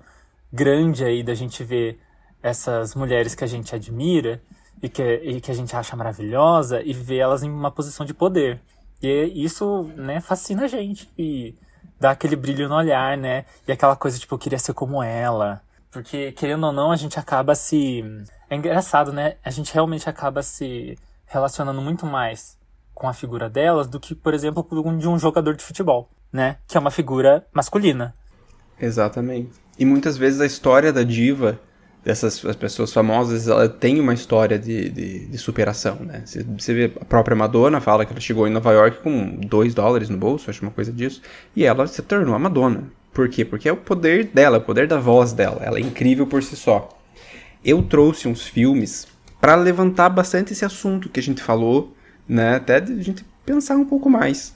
grande aí da gente ver essas mulheres que a gente admira e que, e que a gente acha maravilhosa e ver elas em uma posição de poder. E isso, né, fascina a gente e dá aquele brilho no olhar, né? E aquela coisa, tipo, eu queria ser como ela. Porque, querendo ou não, a gente acaba se. É engraçado, né? A gente realmente acaba se relacionando muito mais com a figura delas do que, por exemplo, de um jogador de futebol, né? Que é uma figura masculina. Exatamente. E muitas vezes a história da diva dessas pessoas famosas, ela tem uma história de, de, de superação, né? Você, vê a própria Madonna fala que ela chegou em Nova York com 2 dólares no bolso, acho uma coisa disso, e ela se tornou a Madonna. Por quê? Porque é o poder dela, o poder da voz dela. Ela é incrível por si só. Eu trouxe uns filmes para levantar bastante esse assunto que a gente falou, né? Até de a gente pensar um pouco mais.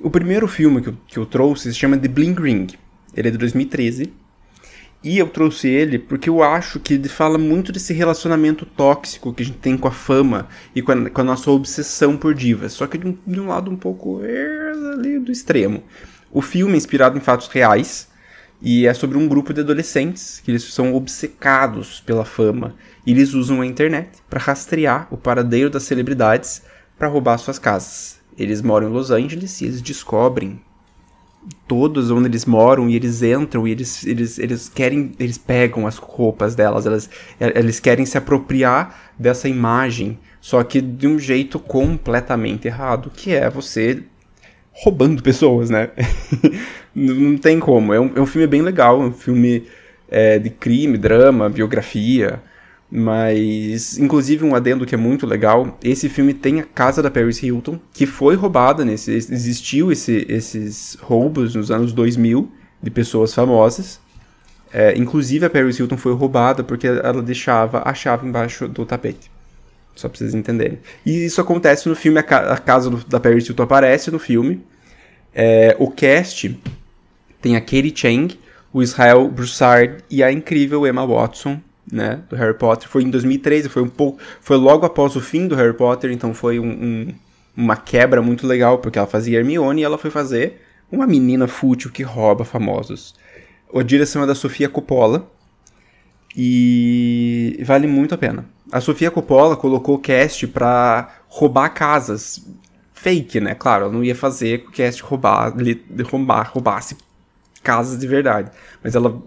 O primeiro filme que eu, que eu trouxe se chama The Bling Ring. Ele é de 2013 e eu trouxe ele porque eu acho que ele fala muito desse relacionamento tóxico que a gente tem com a fama e com a, com a nossa obsessão por divas. Só que de um, de um lado um pouco é, ali do extremo. O filme é inspirado em fatos reais e é sobre um grupo de adolescentes que eles são obcecados pela fama e eles usam a internet para rastrear o paradeiro das celebridades para roubar suas casas. Eles moram em Los Angeles e eles descobrem todos onde eles moram e eles entram e eles, eles, eles querem, eles pegam as roupas delas, elas, eles querem se apropriar dessa imagem, só que de um jeito completamente errado, que é você roubando pessoas, né? Não tem como. É um, é um filme bem legal, é um filme é, de crime, drama, biografia. Mas, inclusive, um adendo que é muito legal: esse filme tem a casa da Paris Hilton, que foi roubada nesse. Existiu esse, esses roubos nos anos 2000 de pessoas famosas. É, inclusive, a Paris Hilton foi roubada porque ela deixava a chave embaixo do tapete. Só pra vocês entenderem. E isso acontece no filme, a, ca a casa do, da Paris Hilton aparece no filme. É, o cast tem a Katie Chang, o Israel Broussard e a incrível Emma Watson né, do Harry Potter. Foi em 2013, foi um pouco, foi logo após o fim do Harry Potter, então foi um, um, uma quebra muito legal, porque ela fazia Hermione e ela foi fazer uma menina fútil que rouba famosos. A direção é da Sofia Coppola e vale muito a pena. A Sofia Coppola colocou o cast pra roubar casas. Fake, né? Claro, ela não ia fazer o cast roubar, roubar, roubasse casas de verdade. Mas ela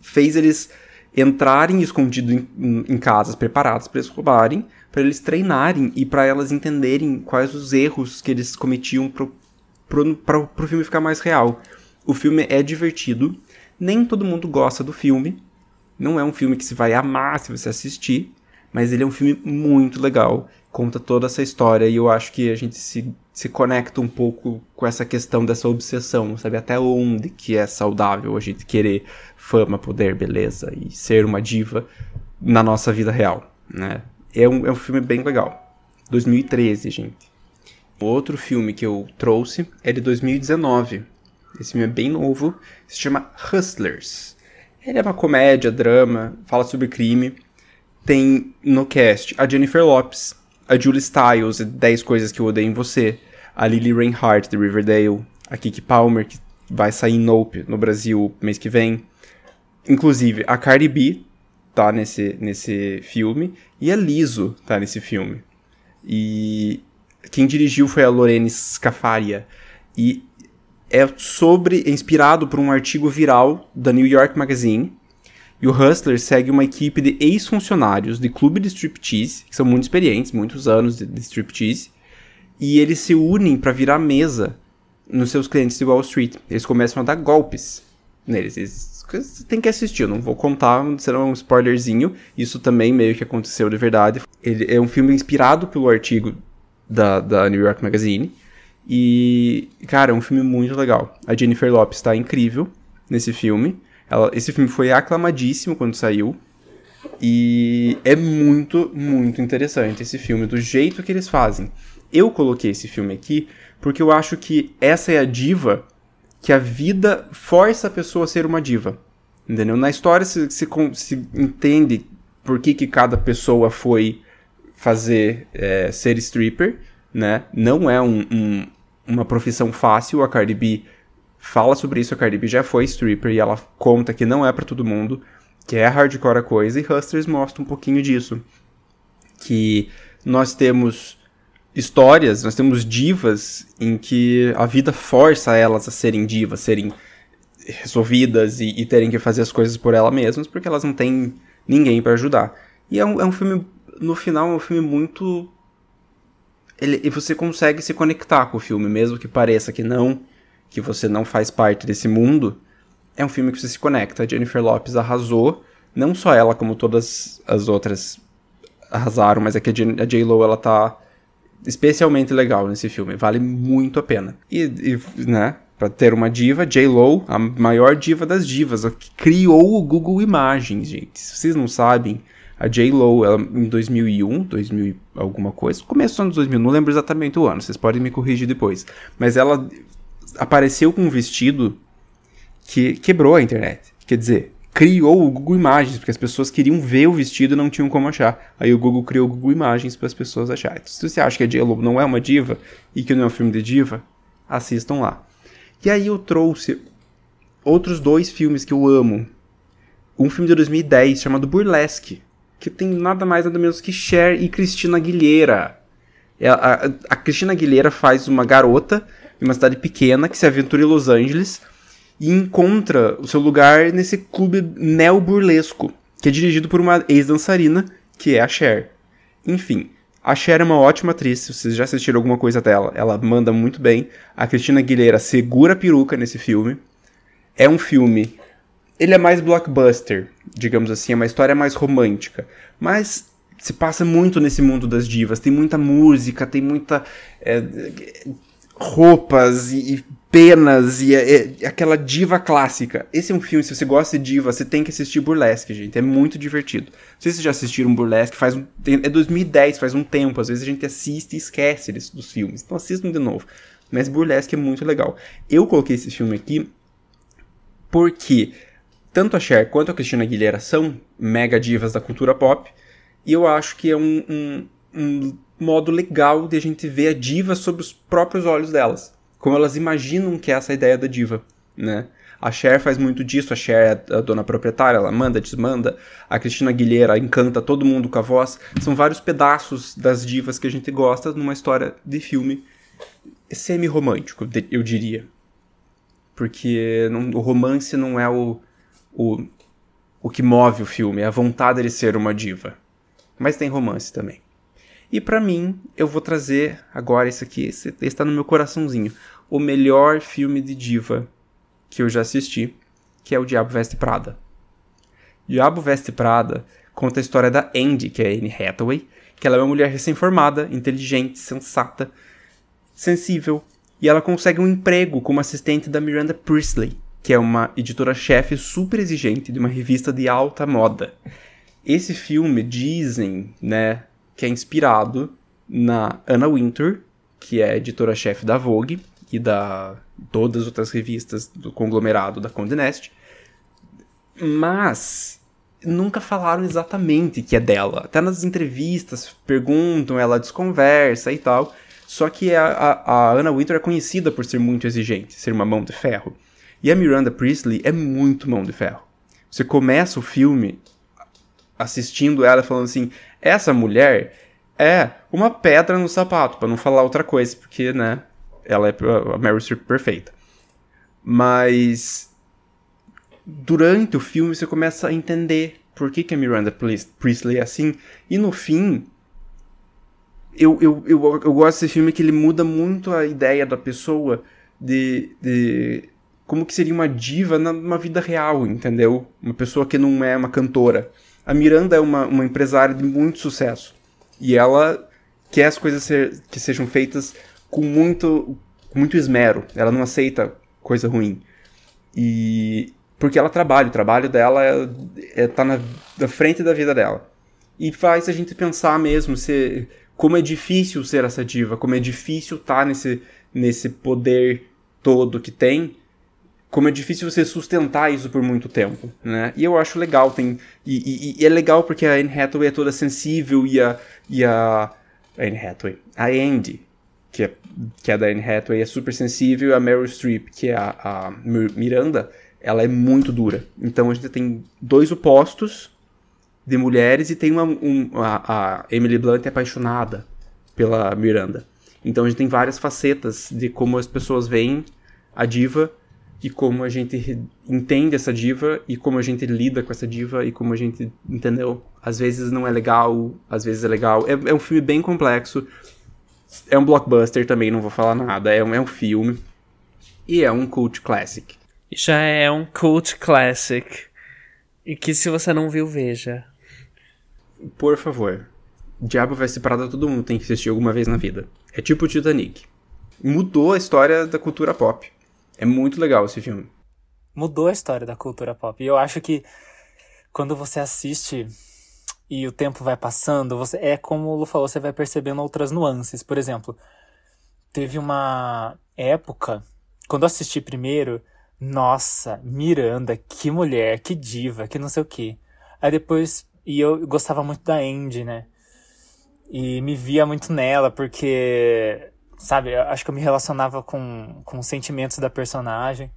fez eles entrarem escondidos em, em, casas preparadas para eles roubarem, para eles treinarem e para elas entenderem quais os erros que eles cometiam para o filme ficar mais real. O filme é divertido, nem todo mundo gosta do filme, não é um filme que se vai amar se você assistir, mas ele é um filme muito legal, conta toda essa história e eu acho que a gente se, se conecta um pouco com essa questão dessa obsessão, sabe? Até onde que é saudável a gente querer fama, poder, beleza e ser uma diva na nossa vida real, né? É um, é um filme bem legal. 2013, gente. Outro filme que eu trouxe é de 2019. Esse filme é bem novo, se chama Hustlers. Ele é uma comédia, drama, fala sobre crime. Tem no cast a Jennifer Lopes, a Julie Stiles, 10 Coisas Que Eu Odeio em Você, a Lily Reinhardt, de Riverdale, a Kiki Palmer, que vai sair em Nope no Brasil mês que vem, Inclusive, a Cardi B tá nesse, nesse filme e a Liso tá nesse filme. E quem dirigiu foi a Lorene Scafaria. E é sobre, é inspirado por um artigo viral da New York Magazine. E o Hustler segue uma equipe de ex-funcionários de clube de striptease, que são muito experientes, muitos anos de, de striptease. e eles se unem para virar mesa nos seus clientes de Wall Street. Eles começam a dar golpes neles. Eles, você tem que assistir, eu não vou contar, será um spoilerzinho. Isso também meio que aconteceu de verdade. Ele é um filme inspirado pelo artigo da, da New York Magazine. E, cara, é um filme muito legal. A Jennifer Lopes está incrível nesse filme. Ela, esse filme foi aclamadíssimo quando saiu. E é muito, muito interessante esse filme, do jeito que eles fazem. Eu coloquei esse filme aqui porque eu acho que essa é a diva que a vida força a pessoa a ser uma diva. Entendeu? Na história se, se, se entende por que, que cada pessoa foi fazer é, ser stripper, né? Não é um, um, uma profissão fácil. A Cardi B fala sobre isso. A Cardi B já foi stripper e ela conta que não é para todo mundo, que é hardcore a coisa. E Hustlers mostra um pouquinho disso. Que nós temos histórias, nós temos divas em que a vida força elas a serem divas, serem resolvidas e, e terem que fazer as coisas por elas mesmas, porque elas não têm ninguém para ajudar. E é um, é um filme, no final, é um filme muito. Ele, e você consegue se conectar com o filme, mesmo que pareça que não, que você não faz parte desse mundo. É um filme que você se conecta. A Jennifer Lopes arrasou, não só ela, como todas as outras arrasaram, mas é que a J-Lo ela tá especialmente legal nesse filme. Vale muito a pena. E, e né, para ter uma diva, J-Lo, a maior diva das divas, que criou o Google Imagens, gente. Se vocês não sabem, a J-Lo, ela em 2001, 2000 alguma coisa, começou nos 2000, não lembro exatamente o ano, vocês podem me corrigir depois. Mas ela apareceu com um vestido que quebrou a internet. Quer dizer, criou o Google Imagens, porque as pessoas queriam ver o vestido e não tinham como achar. Aí o Google criou o Google Imagens para as pessoas acharem. Então, se você acha que a J-Lo não é uma diva e que não é um filme de diva, assistam lá. E aí eu trouxe outros dois filmes que eu amo. Um filme de 2010 chamado Burlesque, que tem nada mais nada menos que Cher e Cristina Aguilera. A, a, a Cristina Aguilera faz uma garota em uma cidade pequena que se aventura em Los Angeles e encontra o seu lugar nesse clube neo-burlesco, que é dirigido por uma ex-dançarina, que é a Cher. Enfim, a Cher é uma ótima atriz, se vocês já assistiram alguma coisa dela, ela manda muito bem. A Cristina Aguilera segura a peruca nesse filme. É um filme. Ele é mais blockbuster, digamos assim, é uma história mais romântica. Mas se passa muito nesse mundo das divas. Tem muita música, tem muita. É, roupas e, e penas e, e, aquela diva clássica. Esse é um filme, se você gosta de diva, você tem que assistir Burlesque, gente. É muito divertido. Não sei se vocês já assistiram Burlesque, faz um, é 2010, faz um tempo. Às vezes a gente assiste e esquece desse, dos filmes. Então assistam de novo. Mas Burlesque é muito legal. Eu coloquei esse filme aqui porque tanto a Cher quanto a Cristina Aguilera são mega divas da cultura pop. E eu acho que é um, um, um modo legal de a gente ver a diva sob os próprios olhos delas como elas imaginam que é essa ideia da diva, né? A Cher faz muito disso, a Cher é a dona proprietária, ela manda, desmanda. A Cristina Aguilera encanta todo mundo com a voz. São vários pedaços das divas que a gente gosta numa história de filme semi-romântico, eu diria. Porque não, o romance não é o, o, o que move o filme, é a vontade de ser uma diva. Mas tem romance também. E para mim, eu vou trazer agora esse aqui, está no meu coraçãozinho, o melhor filme de diva que eu já assisti, que é o Diabo Veste Prada. Diabo Veste Prada conta a história da Andy, que é Anne Hathaway, que ela é uma mulher recém-formada, inteligente, sensata, sensível, e ela consegue um emprego como assistente da Miranda Priestley, que é uma editora-chefe super exigente de uma revista de alta moda. Esse filme, dizem, né, que é inspirado na Anna Wintour, que é editora-chefe da Vogue e da todas as outras revistas do conglomerado da Condé Nast. Mas nunca falaram exatamente que é dela. Até nas entrevistas perguntam, ela desconversa e tal. Só que a, a, a Anna Wintour é conhecida por ser muito exigente, ser uma mão de ferro. E a Miranda Priestley é muito mão de ferro. Você começa o filme assistindo ela falando assim: essa mulher é uma pedra no sapato, para não falar outra coisa, porque, né, ela é a Mary Streep perfeita. Mas durante o filme você começa a entender por que, que a Miranda Priestley é assim, e no fim eu, eu, eu, eu gosto desse filme que ele muda muito a ideia da pessoa de, de como que seria uma diva numa vida real, entendeu? Uma pessoa que não é uma cantora. A Miranda é uma, uma empresária de muito sucesso. E ela quer as coisas ser, que sejam feitas com muito, com muito esmero. Ela não aceita coisa ruim. E porque ela trabalha, o trabalho dela é, é tá na, na frente da vida dela. E faz a gente pensar mesmo se como é difícil ser essa diva, como é difícil estar tá nesse, nesse poder todo que tem, como é difícil você sustentar isso por muito tempo, né? E eu acho legal, tem e, e, e é legal porque a Anne Hathaway é toda sensível e a e a, Anne Hathaway, a Andy, que é, que é da Anne Hathaway, é super sensível, e a Meryl Streep, que é a, a Miranda, ela é muito dura. Então a gente tem dois opostos de mulheres e tem uma um, a, a, Emily Blunt é apaixonada pela Miranda. Então a gente tem várias facetas de como as pessoas veem a diva e como a gente entende essa diva e como a gente lida com essa diva e como a gente entendeu. Às vezes não é legal, às vezes é legal. É, é um filme bem complexo. É um blockbuster também, não vou falar nada. É um, é um filme. E é um cult classic. Já é um cult classic. E que se você não viu, veja. Por favor. Diabo vai se Prada todo mundo tem que assistir alguma vez na vida. É tipo o Titanic. Mudou a história da cultura pop. É muito legal esse filme. Mudou a história da cultura pop. E eu acho que quando você assiste e o tempo vai passando, você é como o Lu falou, você vai percebendo outras nuances. Por exemplo, teve uma época, quando eu assisti primeiro, nossa, Miranda, que mulher, que diva, que não sei o que. Aí depois e eu gostava muito da Andy, né? E me via muito nela, porque, sabe, acho que eu me relacionava com, com os sentimentos da personagem.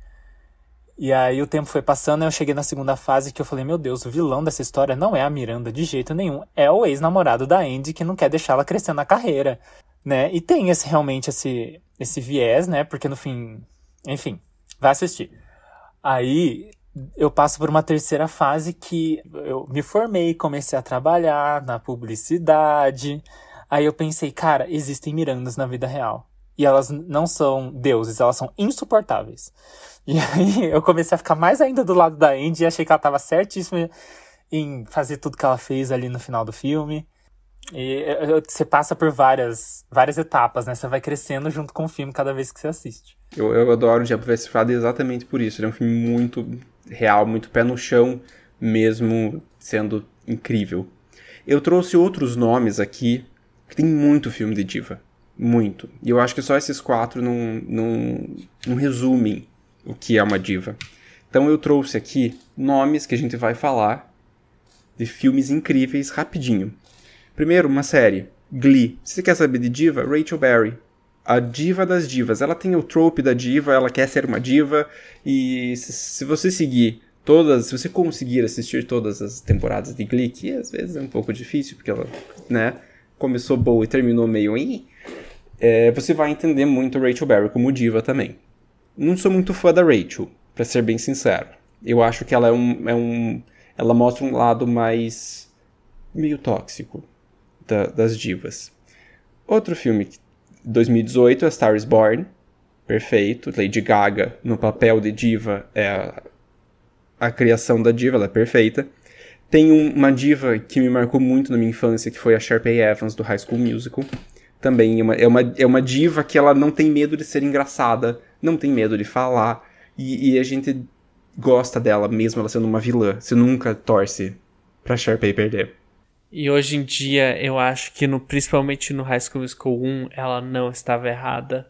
E aí o tempo foi passando eu cheguei na segunda fase que eu falei, meu Deus, o vilão dessa história não é a Miranda de jeito nenhum. É o ex-namorado da Andy que não quer deixá-la crescer na carreira, né? E tem esse realmente esse, esse viés, né? Porque no fim, enfim, vai assistir. Aí eu passo por uma terceira fase que eu me formei, comecei a trabalhar na publicidade. Aí eu pensei, cara, existem Mirandas na vida real. E elas não são deuses, elas são insuportáveis. E aí eu comecei a ficar mais ainda do lado da Andy e achei que ela estava certíssima em fazer tudo que ela fez ali no final do filme. E você passa por várias, várias etapas, né? Você vai crescendo junto com o filme cada vez que você assiste. Eu, eu adoro o Diabo Veste Prada exatamente por isso. Ele é um filme muito real, muito pé no chão, mesmo sendo incrível. Eu trouxe outros nomes aqui, que tem muito filme de diva. Muito. E eu acho que só esses quatro não, não, não resumem o que é uma diva. Então eu trouxe aqui nomes que a gente vai falar de filmes incríveis rapidinho. Primeiro, uma série. Glee. Se você quer saber de diva, Rachel Berry. A diva das divas. Ela tem o trope da diva, ela quer ser uma diva. E se você seguir todas, se você conseguir assistir todas as temporadas de Glee, que às vezes é um pouco difícil, porque ela, né, começou boa e terminou meio em, é, você vai entender muito Rachel Berry como diva também. Não sou muito fã da Rachel, para ser bem sincero. Eu acho que ela é um, é um, ela mostra um lado mais meio tóxico da, das divas. Outro filme, 2018, A Star is Born. Perfeito. Lady Gaga, no papel de diva, é a, a criação da diva, ela é perfeita. Tem um, uma diva que me marcou muito na minha infância, que foi a Sharpay Evans, do High School Musical. Também é uma, é uma, é uma diva que ela não tem medo de ser engraçada, não tem medo de falar, e, e a gente gosta dela, mesmo ela sendo uma vilã. Você nunca torce pra Sharpay perder. E hoje em dia, eu acho que no, principalmente no High School Musical 1, ela não estava errada.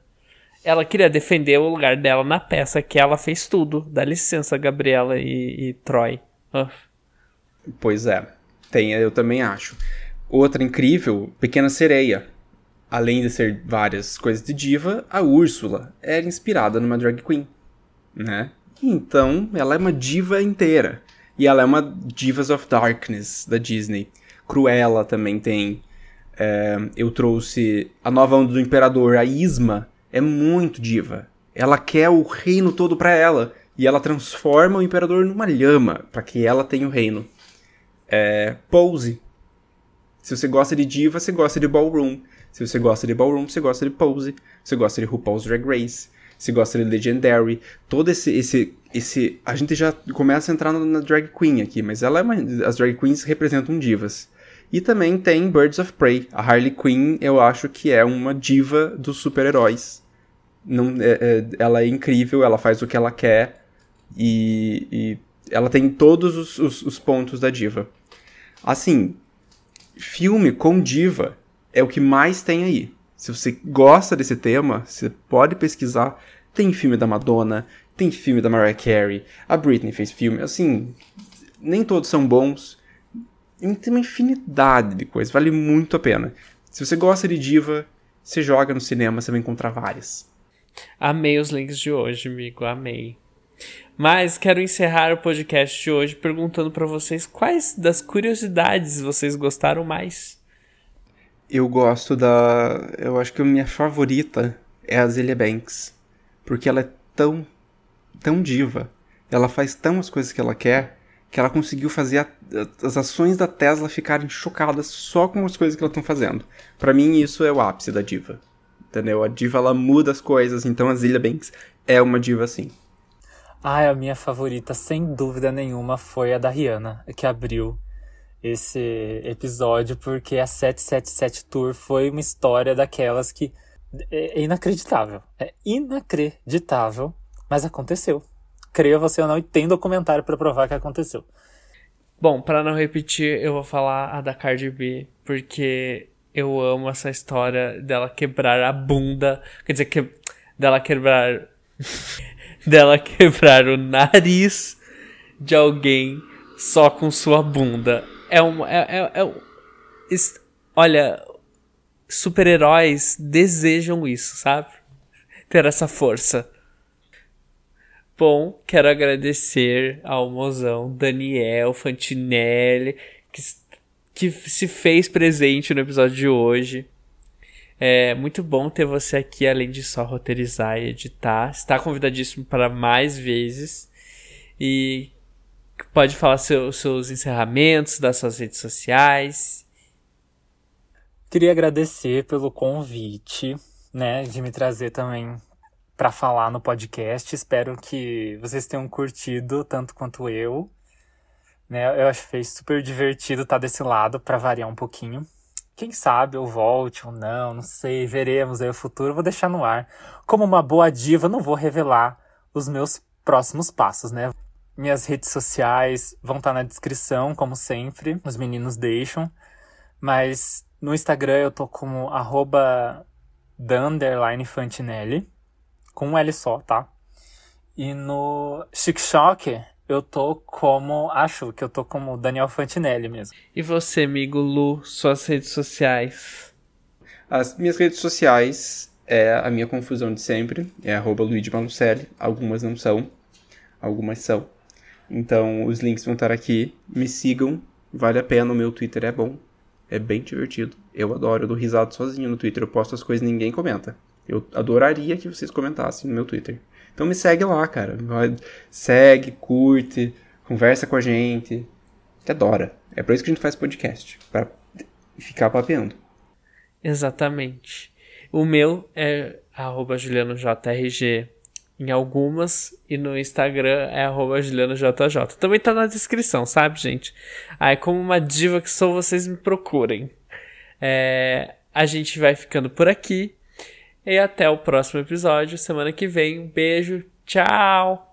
Ela queria defender o lugar dela na peça, que ela fez tudo. Dá licença, Gabriela e, e Troy. Uf. Pois é, tem, eu também acho. Outra incrível, Pequena Sereia. Além de ser várias coisas de diva, a Úrsula era inspirada numa drag queen, né? Então, ela é uma diva inteira. E ela é uma Divas of Darkness da Disney. Cruella também tem. É, eu trouxe a nova onda do Imperador, a Isma, é muito diva. Ela quer o reino todo para ela. E ela transforma o Imperador numa lhama, para que ela tenha o reino. É, Pose. Se você gosta de diva, você gosta de ballroom. Se você gosta de ballroom, você gosta de pose. Você gosta de RuPaul's Drag Race. Você gosta de Legendary. Todo esse, esse, esse, a gente já começa a entrar na drag queen aqui, mas ela é uma, as drag queens representam divas. E também tem Birds of Prey. A Harley Quinn, eu acho que é uma diva dos super-heróis. Não, é, é, ela é incrível, ela faz o que ela quer e, e ela tem todos os, os, os pontos da diva. Assim, filme com diva é o que mais tem aí. Se você gosta desse tema, você pode pesquisar. Tem filme da Madonna, tem filme da Mariah Carey, a Britney fez filme. Assim, nem todos são bons. Tem uma infinidade de coisas, vale muito a pena. Se você gosta de diva, você joga no cinema, você vai encontrar várias. Amei os links de hoje, amigo, amei. Mas quero encerrar o podcast de hoje perguntando para vocês quais das curiosidades vocês gostaram mais. Eu gosto da. Eu acho que a minha favorita é a Zelia Banks. Porque ela é tão. tão diva. Ela faz tão as coisas que ela quer que ela conseguiu fazer a, as ações da Tesla ficarem chocadas só com as coisas que ela estão fazendo. Para mim, isso é o ápice da diva. Entendeu? A diva ela muda as coisas, então a Zilia Banks é uma diva assim. Ah, a minha favorita, sem dúvida nenhuma, foi a da Rihanna, que abriu esse episódio, porque a 777 Tour foi uma história daquelas que é inacreditável. É inacreditável, mas aconteceu creia você ou não, e tem documentário para provar que aconteceu. Bom, para não repetir, eu vou falar a da Cardi B, porque eu amo essa história dela quebrar a bunda, quer dizer, que, dela quebrar dela quebrar o nariz de alguém só com sua bunda. É um é, é, é olha, super-heróis desejam isso, sabe? Ter essa força. Bom, quero agradecer ao mozão Daniel Fantinelli, que, que se fez presente no episódio de hoje. É muito bom ter você aqui, além de só roteirizar e editar. Está convidadíssimo para mais vezes. E pode falar seu, seus encerramentos das suas redes sociais. Queria agradecer pelo convite, né, de me trazer também para falar no podcast. Espero que vocês tenham curtido tanto quanto eu. Né? Eu foi super divertido estar desse lado para variar um pouquinho. Quem sabe eu volte ou não, não sei, veremos aí o futuro. Vou deixar no ar. Como uma boa diva, não vou revelar os meus próximos passos, né? Minhas redes sociais vão estar na descrição, como sempre, os meninos deixam. Mas no Instagram eu tô como arroba Fantinelli com um L só, tá? E no TikTok eu tô como. Acho que eu tô como Daniel Fantinelli mesmo. E você, amigo Lu, suas redes sociais? As minhas redes sociais é a minha confusão de sempre, é arroba Luigi Malucelli. Algumas não são, algumas são. Então os links vão estar aqui. Me sigam, vale a pena. O meu Twitter é bom, é bem divertido. Eu adoro, eu dou risada sozinho no Twitter. Eu posto as coisas e ninguém comenta. Eu adoraria que vocês comentassem no meu Twitter. Então me segue lá, cara. Segue, curte, conversa com a gente. Adora. É por isso que a gente faz podcast. para ficar papeando. Exatamente. O meu é JulianoJRG em algumas e no Instagram é JulianoJJ. Também tá na descrição, sabe, gente? Aí, como uma diva que sou, vocês me procurem. É, a gente vai ficando por aqui. E até o próximo episódio, semana que vem. Um beijo, tchau!